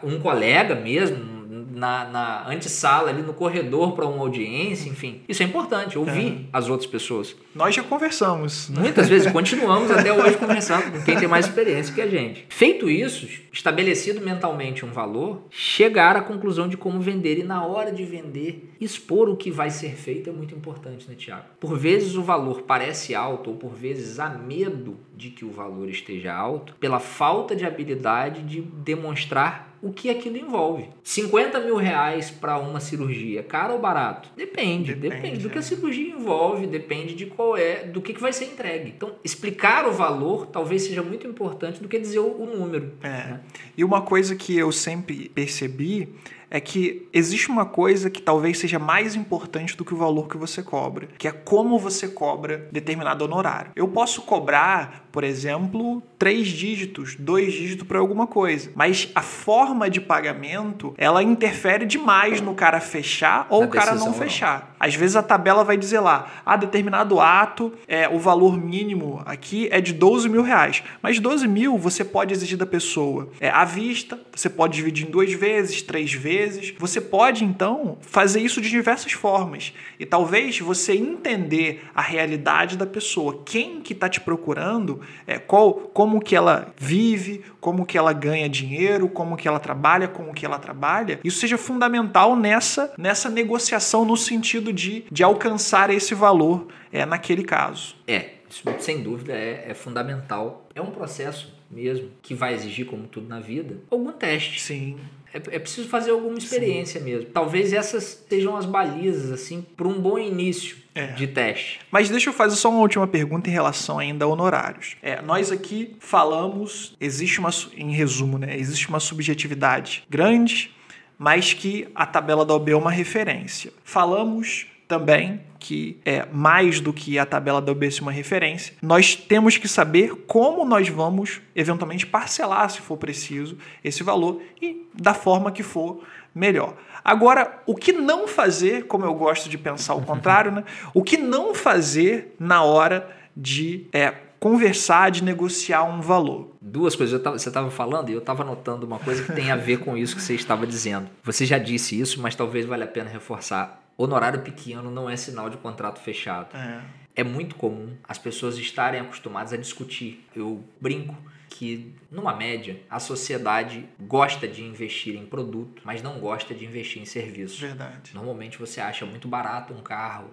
um colega mesmo, na, na antessala, ali no corredor para uma audiência, enfim. Isso é importante, ouvir é. as outras pessoas. Nós já conversamos. Muitas vezes, continuamos até hoje conversando com quem tem mais experiência que a gente. Feito isso, estabelecido mentalmente um valor, chegar à conclusão de como vender e na hora de vender, expor o que vai ser feito é muito importante, né, Tiago? Por vezes o valor parece alto ou por vezes há medo de que o valor esteja alto pela falta de habilidade de demonstrar o que aquilo envolve. 50 mil reais para uma cirurgia, caro ou barato? Depende, depende, depende do que a é. cirurgia envolve, depende de qual é, do que, que vai ser entregue. Então, explicar o valor talvez seja muito importante do que dizer o, o número. É. Né? E uma coisa que eu sempre percebi é que existe uma coisa que talvez seja mais importante do que o valor que você cobra, que é como você cobra determinado honorário. Eu posso cobrar, por exemplo, três dígitos, dois dígitos para alguma coisa, mas a forma de pagamento ela interfere demais no cara fechar ou o cara não fechar. Não. Às vezes a tabela vai dizer lá, a determinado ato, é, o valor mínimo aqui é de 12 mil reais, mas 12 mil você pode exigir da pessoa é, à vista, você pode dividir em duas vezes, três vezes vezes. Você pode então fazer isso de diversas formas. E talvez você entender a realidade da pessoa, quem que está te procurando, é, qual, como que ela vive, como que ela ganha dinheiro, como que ela trabalha, como que ela trabalha, isso seja fundamental nessa, nessa negociação no sentido de, de alcançar esse valor é, naquele caso. É, isso sem dúvida é, é fundamental. É um processo mesmo, que vai exigir, como tudo na vida, algum teste. Sim. É, é preciso fazer alguma experiência Sim. mesmo. Talvez essas sejam as balizas, assim, para um bom início é. de teste. Mas deixa eu fazer só uma última pergunta em relação ainda a honorários. É, nós aqui falamos, existe uma, em resumo, né? Existe uma subjetividade grande, mas que a tabela da OB é uma referência. Falamos também que é mais do que a tabela da OB uma referência, nós temos que saber como nós vamos eventualmente parcelar, se for preciso, esse valor e da forma que for melhor. Agora, o que não fazer, como eu gosto de pensar o contrário, né? O que não fazer na hora de é, conversar, de negociar um valor. Duas coisas. Tava, você estava falando e eu estava notando uma coisa que tem a ver com isso que você estava dizendo. Você já disse isso, mas talvez valha a pena reforçar honorário pequeno não é sinal de contrato fechado. É. é muito comum as pessoas estarem acostumadas a discutir. Eu brinco que, numa média, a sociedade gosta de investir em produto, mas não gosta de investir em serviços. Verdade. Normalmente você acha muito barato um carro.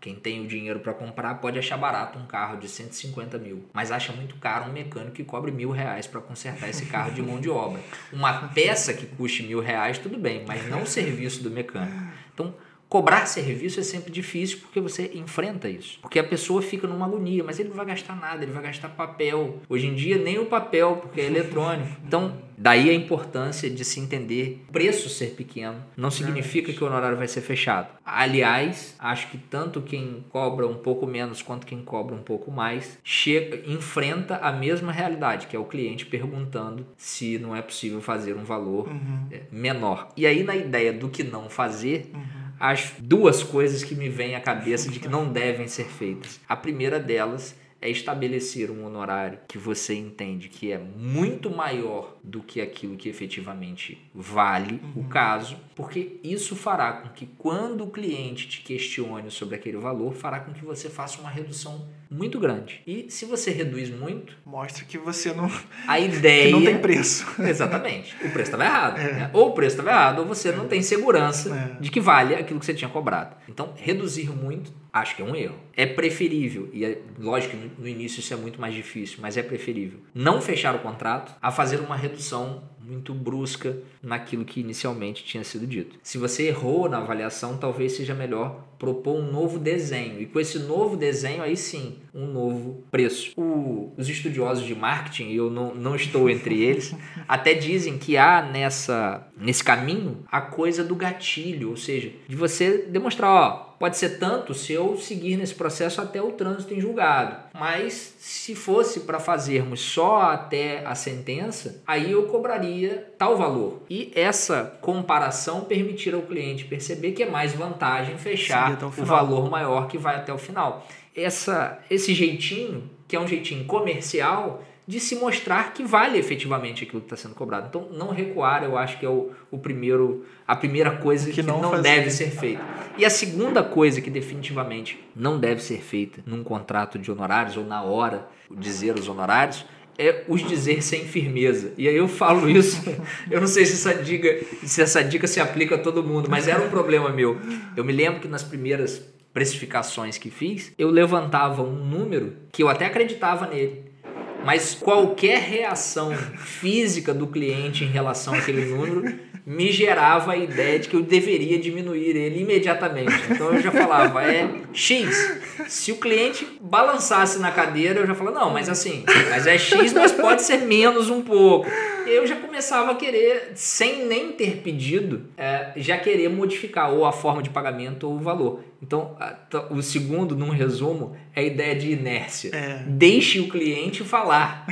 Quem tem o dinheiro para comprar pode achar barato um carro de 150 mil, mas acha muito caro um mecânico que cobre mil reais para consertar esse carro de mão de obra. Uma peça que custe mil reais, tudo bem, mas não o serviço do mecânico. Então, Cobrar serviço é sempre difícil porque você enfrenta isso. Porque a pessoa fica numa agonia, mas ele não vai gastar nada, ele vai gastar papel. Hoje em dia, nem o papel, porque é eletrônico. Então, daí a importância de se entender preço ser pequeno não significa que o honorário vai ser fechado. Aliás, acho que tanto quem cobra um pouco menos quanto quem cobra um pouco mais chega, enfrenta a mesma realidade, que é o cliente perguntando se não é possível fazer um valor uhum. É, menor. E aí, na ideia do que não fazer. Uhum as duas coisas que me vêm à cabeça de que não devem ser feitas. A primeira delas é estabelecer um honorário que você entende que é muito maior do que aquilo que efetivamente vale uhum. o caso, porque isso fará com que quando o cliente te questione sobre aquele valor, fará com que você faça uma redução muito grande. E se você reduz muito, mostra que você não a ideia não tem preço. Exatamente. O preço estava errado. É. Né? Ou o preço estava errado, ou você não tem segurança é. de que vale aquilo que você tinha cobrado. Então, reduzir muito acho que é um erro. É preferível, e é, lógico que no início isso é muito mais difícil, mas é preferível não fechar o contrato a fazer uma redução muito brusca naquilo que inicialmente tinha sido dito. Se você errou na avaliação, talvez seja melhor propor um novo desenho. E com esse novo desenho, aí sim, um novo preço. O, os estudiosos de marketing, eu não, não estou entre eles, até dizem que há nessa, nesse caminho a coisa do gatilho, ou seja, de você demonstrar, ó, Pode ser tanto se eu seguir nesse processo até o trânsito em julgado. Mas se fosse para fazermos só até a sentença, aí eu cobraria tal valor. E essa comparação permitir ao cliente perceber que é mais vantagem fechar o, o valor maior que vai até o final. Essa, esse jeitinho, que é um jeitinho comercial, de se mostrar que vale efetivamente aquilo que está sendo cobrado. Então, não recuar, eu acho que é o, o primeiro, a primeira coisa que, que não, não deve ser feita. E a segunda coisa que definitivamente não deve ser feita num contrato de honorários ou na hora dizer os honorários é os dizer sem firmeza. E aí eu falo isso, eu não sei se essa dica, se essa dica se aplica a todo mundo, mas era um problema meu. Eu me lembro que nas primeiras precificações que fiz, eu levantava um número que eu até acreditava nele mas qualquer reação física do cliente em relação àquele número me gerava a ideia de que eu deveria diminuir ele imediatamente. Então eu já falava, é X. Se o cliente balançasse na cadeira, eu já falava, não, mas assim, mas é X, mas pode ser menos um pouco. Eu já começava a querer, sem nem ter pedido, é, já querer modificar ou a forma de pagamento ou o valor. Então, o segundo, num resumo, é a ideia de inércia. É. Deixe o cliente falar.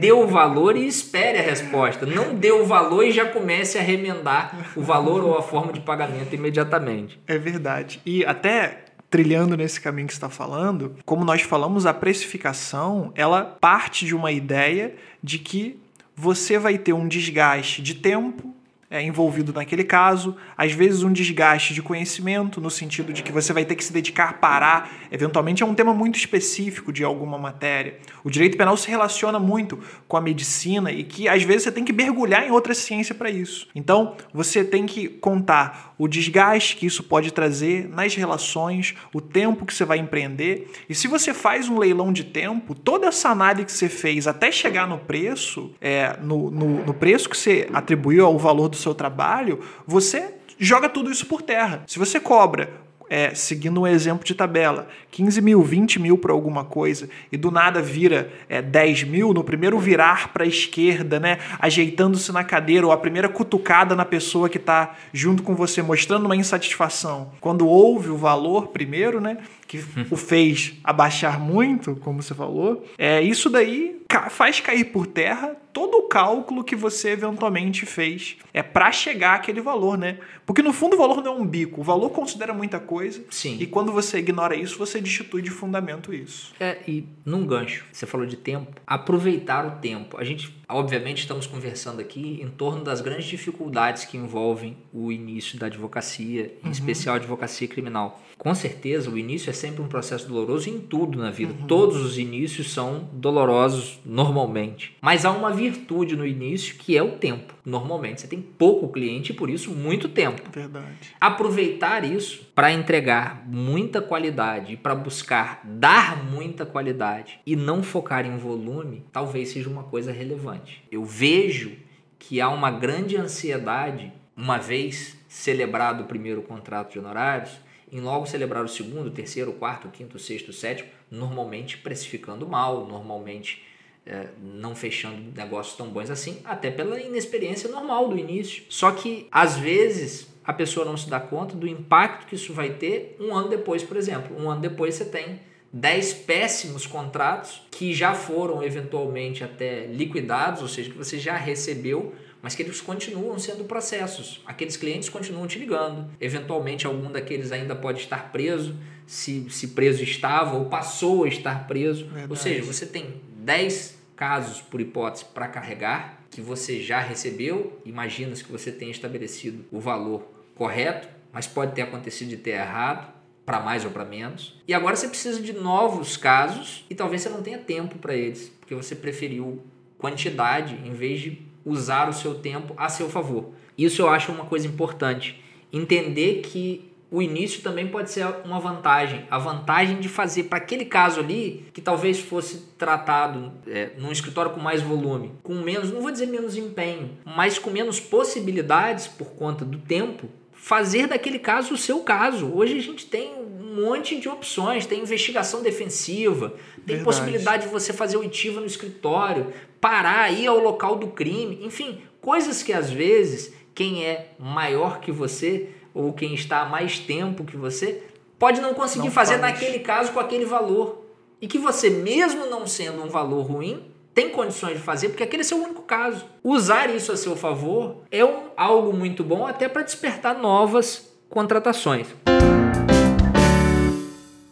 dê o valor e espere a resposta. Não dê o valor e já comece a remendar o valor ou a forma de pagamento imediatamente. É verdade. E até trilhando nesse caminho que está falando, como nós falamos, a precificação ela parte de uma ideia de que você vai ter um desgaste de tempo é, envolvido naquele caso, às vezes um desgaste de conhecimento, no sentido de que você vai ter que se dedicar, parar, eventualmente é um tema muito específico de alguma matéria. O direito penal se relaciona muito com a medicina e que às vezes você tem que mergulhar em outra ciência para isso. Então, você tem que contar o desgaste que isso pode trazer nas relações, o tempo que você vai empreender. E se você faz um leilão de tempo, toda essa análise que você fez até chegar no preço, é, no, no, no preço que você atribuiu ao valor do seu trabalho, você joga tudo isso por terra. Se você cobra é, seguindo um exemplo de tabela, 15 mil, 20 mil para alguma coisa, e do nada vira é, 10 mil, no primeiro virar para a esquerda, né, ajeitando-se na cadeira, ou a primeira cutucada na pessoa que está junto com você, mostrando uma insatisfação. Quando houve o valor primeiro, né, que o fez abaixar muito, como você falou, é, isso daí faz cair por terra todo o cálculo que você eventualmente fez é para chegar àquele valor, né? Porque no fundo o valor não é um bico, o valor considera muita coisa. Sim. E quando você ignora isso, você destitui de fundamento isso. É, e num gancho, você falou de tempo, aproveitar o tempo. A gente, obviamente, estamos conversando aqui em torno das grandes dificuldades que envolvem o início da advocacia, em uhum. especial a advocacia criminal. Com certeza, o início é sempre um processo doloroso em tudo na vida. Uhum. Todos os inícios são dolorosos normalmente. Mas há uma virtude no início que é o tempo. Normalmente você tem pouco cliente e por isso muito tempo. Verdade. Aproveitar isso para entregar muita qualidade para buscar dar muita qualidade e não focar em volume, talvez seja uma coisa relevante. Eu vejo que há uma grande ansiedade, uma vez celebrado o primeiro contrato de honorários, em logo celebrar o segundo, terceiro, quarto, quinto, sexto, sétimo, normalmente precificando mal, normalmente é, não fechando negócios tão bons assim, até pela inexperiência normal do início. Só que às vezes a pessoa não se dá conta do impacto que isso vai ter um ano depois, por exemplo. Um ano depois você tem 10 péssimos contratos que já foram eventualmente até liquidados, ou seja, que você já recebeu, mas que eles continuam sendo processos. Aqueles clientes continuam te ligando. Eventualmente, algum daqueles ainda pode estar preso, se, se preso estava ou passou a estar preso. Verdade. Ou seja, você tem 10 casos, por hipótese, para carregar, que você já recebeu. Imagina-se que você tenha estabelecido o valor correto, mas pode ter acontecido de ter errado para mais ou para menos. E agora você precisa de novos casos e talvez você não tenha tempo para eles, porque você preferiu quantidade em vez de usar o seu tempo a seu favor. Isso eu acho uma coisa importante. Entender que o início também pode ser uma vantagem. A vantagem de fazer para aquele caso ali, que talvez fosse tratado é, num escritório com mais volume, com menos, não vou dizer menos empenho, mas com menos possibilidades por conta do tempo, fazer daquele caso o seu caso. Hoje a gente tem um monte de opções, tem investigação defensiva, tem Verdade. possibilidade de você fazer oitiva no escritório, parar, ir ao local do crime, enfim, coisas que às vezes quem é maior que você ou quem está há mais tempo que você pode não conseguir não fazer faz. naquele caso com aquele valor. E que você, mesmo não sendo um valor ruim, tem condições de fazer, porque aquele é seu único caso. Usar isso a seu favor é um, algo muito bom até para despertar novas contratações.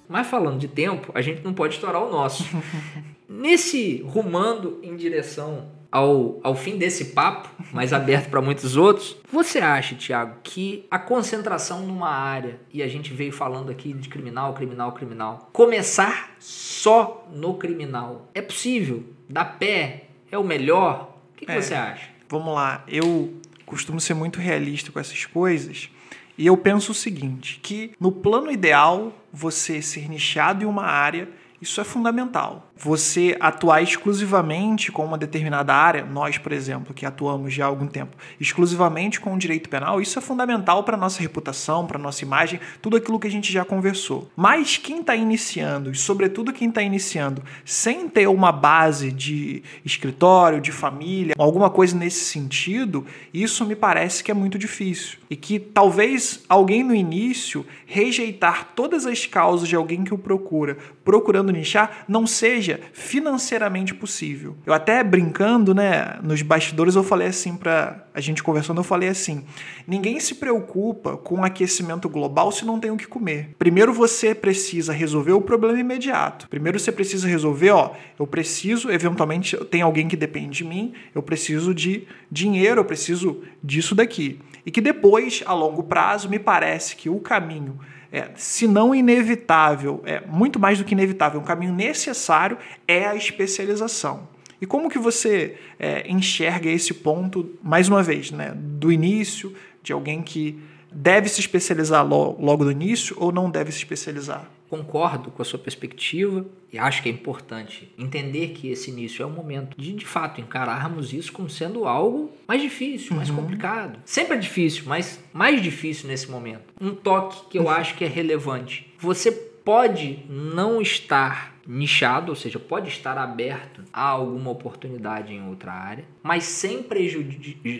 Mas falando de tempo, a gente não pode estourar o nosso. Nesse rumando em direção ao, ao fim desse papo, mais aberto para muitos outros, você acha, Tiago, que a concentração numa área, e a gente veio falando aqui de criminal, criminal, criminal, começar só no criminal, é possível? Dá pé? É o melhor? O que, que é, você acha? Vamos lá, eu costumo ser muito realista com essas coisas. E eu penso o seguinte, que no plano ideal, você ser nichado em uma área, isso é fundamental você atuar exclusivamente com uma determinada área, nós, por exemplo, que atuamos já há algum tempo, exclusivamente com o direito penal, isso é fundamental para a nossa reputação, para a nossa imagem, tudo aquilo que a gente já conversou. Mas quem está iniciando, e sobretudo quem está iniciando, sem ter uma base de escritório, de família, alguma coisa nesse sentido, isso me parece que é muito difícil. E que talvez alguém no início rejeitar todas as causas de alguém que o procura, procurando nichar, não seja seja financeiramente possível. Eu até brincando, né, nos bastidores eu falei assim para a gente conversando, eu falei assim: ninguém se preocupa com o aquecimento global se não tem o que comer. Primeiro você precisa resolver o problema imediato. Primeiro você precisa resolver, ó, eu preciso, eventualmente tem alguém que depende de mim, eu preciso de dinheiro, eu preciso disso daqui. E que depois, a longo prazo, me parece que o caminho é, se não inevitável, é muito mais do que inevitável, um caminho necessário é a especialização. E como que você é, enxerga esse ponto, mais uma vez, né, do início, de alguém que deve se especializar logo do início ou não deve se especializar? Concordo com a sua perspectiva e acho que é importante entender que esse início é o momento de, de fato, encararmos isso como sendo algo mais difícil, mais uhum. complicado. Sempre é difícil, mas mais difícil nesse momento. Um toque que eu uhum. acho que é relevante. Você pode não estar nichado, ou seja, pode estar aberto a alguma oportunidade em outra área, mas sem, preju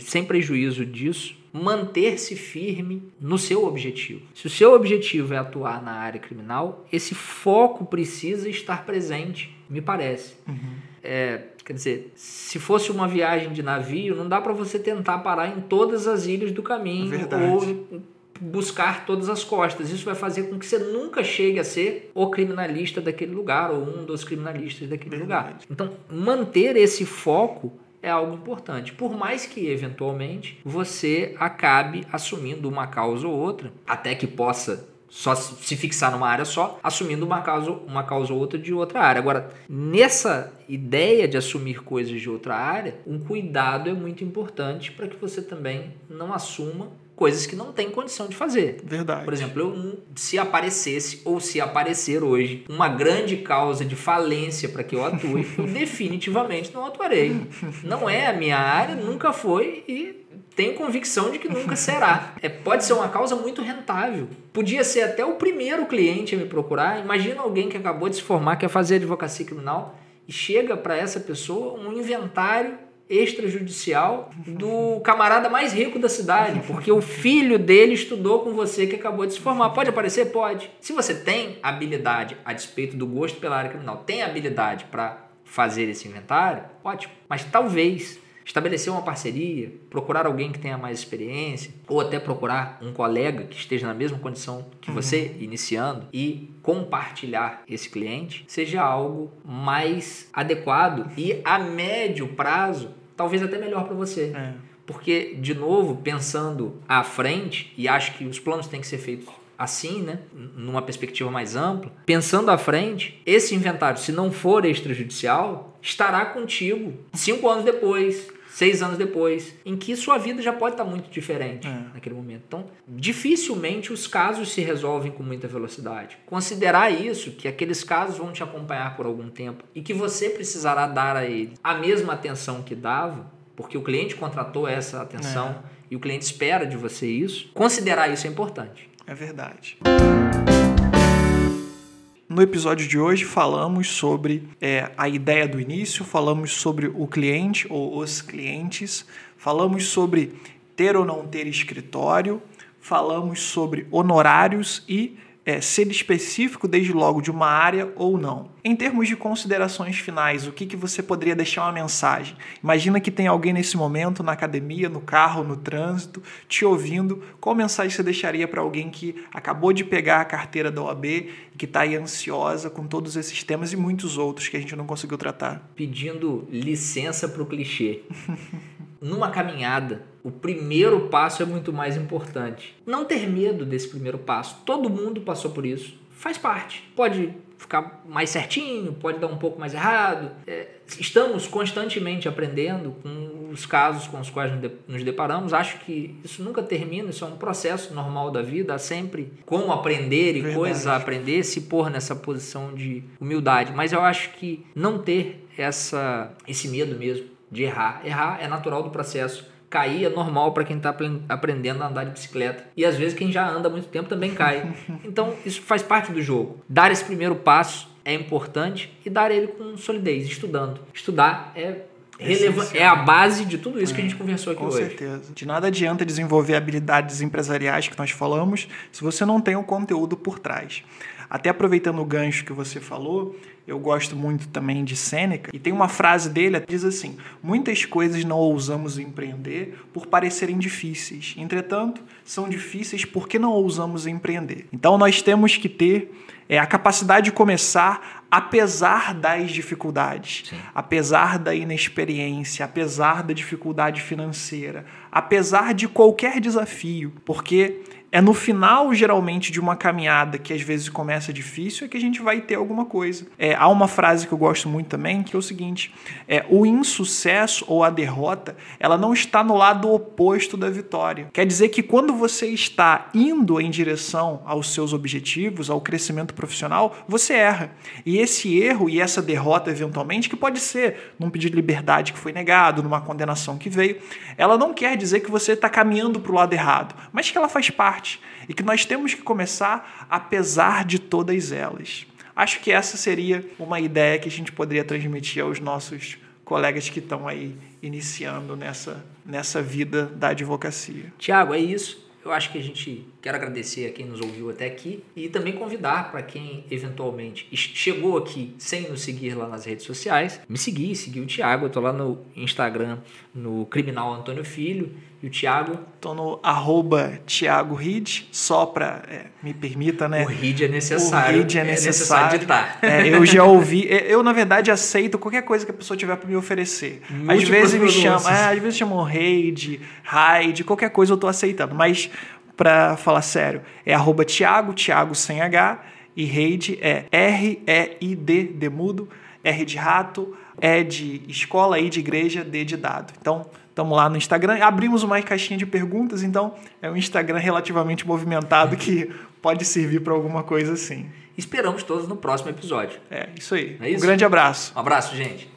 sem prejuízo disso, manter-se firme no seu objetivo. Se o seu objetivo é atuar na área criminal, esse foco precisa estar presente, me parece. Uhum. É, quer dizer, se fosse uma viagem de navio, não dá para você tentar parar em todas as ilhas do caminho Verdade. ou buscar todas as costas. Isso vai fazer com que você nunca chegue a ser o criminalista daquele lugar ou um dos criminalistas daquele Verdade. lugar. Então, manter esse foco é algo importante. Por mais que eventualmente você acabe assumindo uma causa ou outra, até que possa só se fixar numa área só, assumindo uma causa, uma causa ou outra de outra área. Agora, nessa ideia de assumir coisas de outra área, um cuidado é muito importante para que você também não assuma coisas que não tem condição de fazer. Verdade. Por exemplo, eu, se aparecesse ou se aparecer hoje uma grande causa de falência para que eu atue, eu definitivamente não atuarei. Não é a minha área, nunca foi e tenho convicção de que nunca será. É, pode ser uma causa muito rentável. Podia ser até o primeiro cliente a me procurar. Imagina alguém que acabou de se formar, quer fazer advocacia criminal e chega para essa pessoa um inventário extrajudicial do camarada mais rico da cidade, porque o filho dele estudou com você que acabou de se formar. Pode aparecer? Pode. Se você tem habilidade, a despeito do gosto pela área criminal, tem habilidade para fazer esse inventário, ótimo. Mas talvez estabelecer uma parceria, procurar alguém que tenha mais experiência, ou até procurar um colega que esteja na mesma condição que você, uhum. iniciando, e compartilhar esse cliente, seja algo mais adequado e a médio prazo talvez até melhor para você. É. Porque, de novo, pensando à frente, e acho que os planos têm que ser feitos assim, né, numa perspectiva mais ampla, pensando à frente, esse inventário, se não for extrajudicial, estará contigo cinco anos depois, seis anos depois, em que sua vida já pode estar muito diferente é. naquele momento. Então, dificilmente os casos se resolvem com muita velocidade. Considerar isso, que aqueles casos vão te acompanhar por algum tempo e que você precisará dar a eles a mesma atenção que dava, porque o cliente contratou essa atenção é. e o cliente espera de você isso. Considerar isso é importante. É verdade. No episódio de hoje falamos sobre é, a ideia do início, falamos sobre o cliente ou os clientes, falamos sobre ter ou não ter escritório, falamos sobre honorários e é, ser específico desde logo de uma área ou não. Em termos de considerações finais, o que, que você poderia deixar uma mensagem? Imagina que tem alguém nesse momento na academia, no carro, no trânsito, te ouvindo. Qual mensagem você deixaria para alguém que acabou de pegar a carteira da OAB e que está aí ansiosa com todos esses temas e muitos outros que a gente não conseguiu tratar? Pedindo licença para o clichê. numa caminhada, o primeiro passo é muito mais importante. Não ter medo desse primeiro passo. Todo mundo passou por isso. Faz parte. Pode ficar mais certinho, pode dar um pouco mais errado. É, estamos constantemente aprendendo com os casos com os quais nos deparamos. Acho que isso nunca termina, isso é um processo normal da vida. Há sempre como aprender e Verdade. coisas a aprender, se pôr nessa posição de humildade. Mas eu acho que não ter essa, esse medo mesmo de errar. Errar é natural do processo. Cair é normal para quem está aprendendo a andar de bicicleta. E às vezes quem já anda há muito tempo também cai. Então isso faz parte do jogo. Dar esse primeiro passo é importante e dar ele com solidez, estudando. Estudar é relevante, é a base de tudo isso é, que a gente é, conversou aqui com hoje. Com certeza. De nada adianta desenvolver habilidades empresariais que nós falamos se você não tem o conteúdo por trás. Até aproveitando o gancho que você falou, eu gosto muito também de Sêneca, e tem uma frase dele que diz assim: Muitas coisas não ousamos empreender por parecerem difíceis, entretanto, são difíceis porque não ousamos empreender. Então nós temos que ter é, a capacidade de começar apesar das dificuldades, Sim. apesar da inexperiência, apesar da dificuldade financeira, apesar de qualquer desafio, porque é no final, geralmente, de uma caminhada que às vezes começa difícil, é que a gente vai ter alguma coisa. É, há uma frase que eu gosto muito também, que é o seguinte: é, o insucesso ou a derrota, ela não está no lado oposto da vitória. Quer dizer que quando você está indo em direção aos seus objetivos, ao crescimento profissional, você erra. E esse erro e essa derrota, eventualmente, que pode ser num pedido de liberdade que foi negado, numa condenação que veio, ela não quer dizer que você está caminhando para o lado errado, mas que ela faz parte parte e que nós temos que começar apesar de todas elas. Acho que essa seria uma ideia que a gente poderia transmitir aos nossos colegas que estão aí iniciando nessa, nessa vida da advocacia. Tiago, é isso. Eu acho que a gente quer agradecer a quem nos ouviu até aqui e também convidar para quem eventualmente chegou aqui sem nos seguir lá nas redes sociais, me seguir, seguir o Tiago. Eu estou lá no Instagram, no Criminal Antônio Filho. E o Thiago? Tô no arroba Thiago Reed, só para é, me permita, né? O Reed é necessário. O Reed é necessário. É necessário é, eu já ouvi. É, eu, na verdade, aceito qualquer coisa que a pessoa tiver para me oferecer. Múltiplas às vezes me chamam, é, às vezes chamam Reid, Raid, qualquer coisa eu tô aceitando. Mas, para falar sério, é arroba Thiago, Thiago sem H, e Reid é R-E-I-D, de mudo, R de rato, E de escola, I de igreja, D de dado. Então, Estamos lá no Instagram. Abrimos uma caixinha de perguntas, então é um Instagram relativamente movimentado que pode servir para alguma coisa assim. Esperamos todos no próximo episódio. É, isso aí. É isso? Um grande abraço. Um abraço, gente.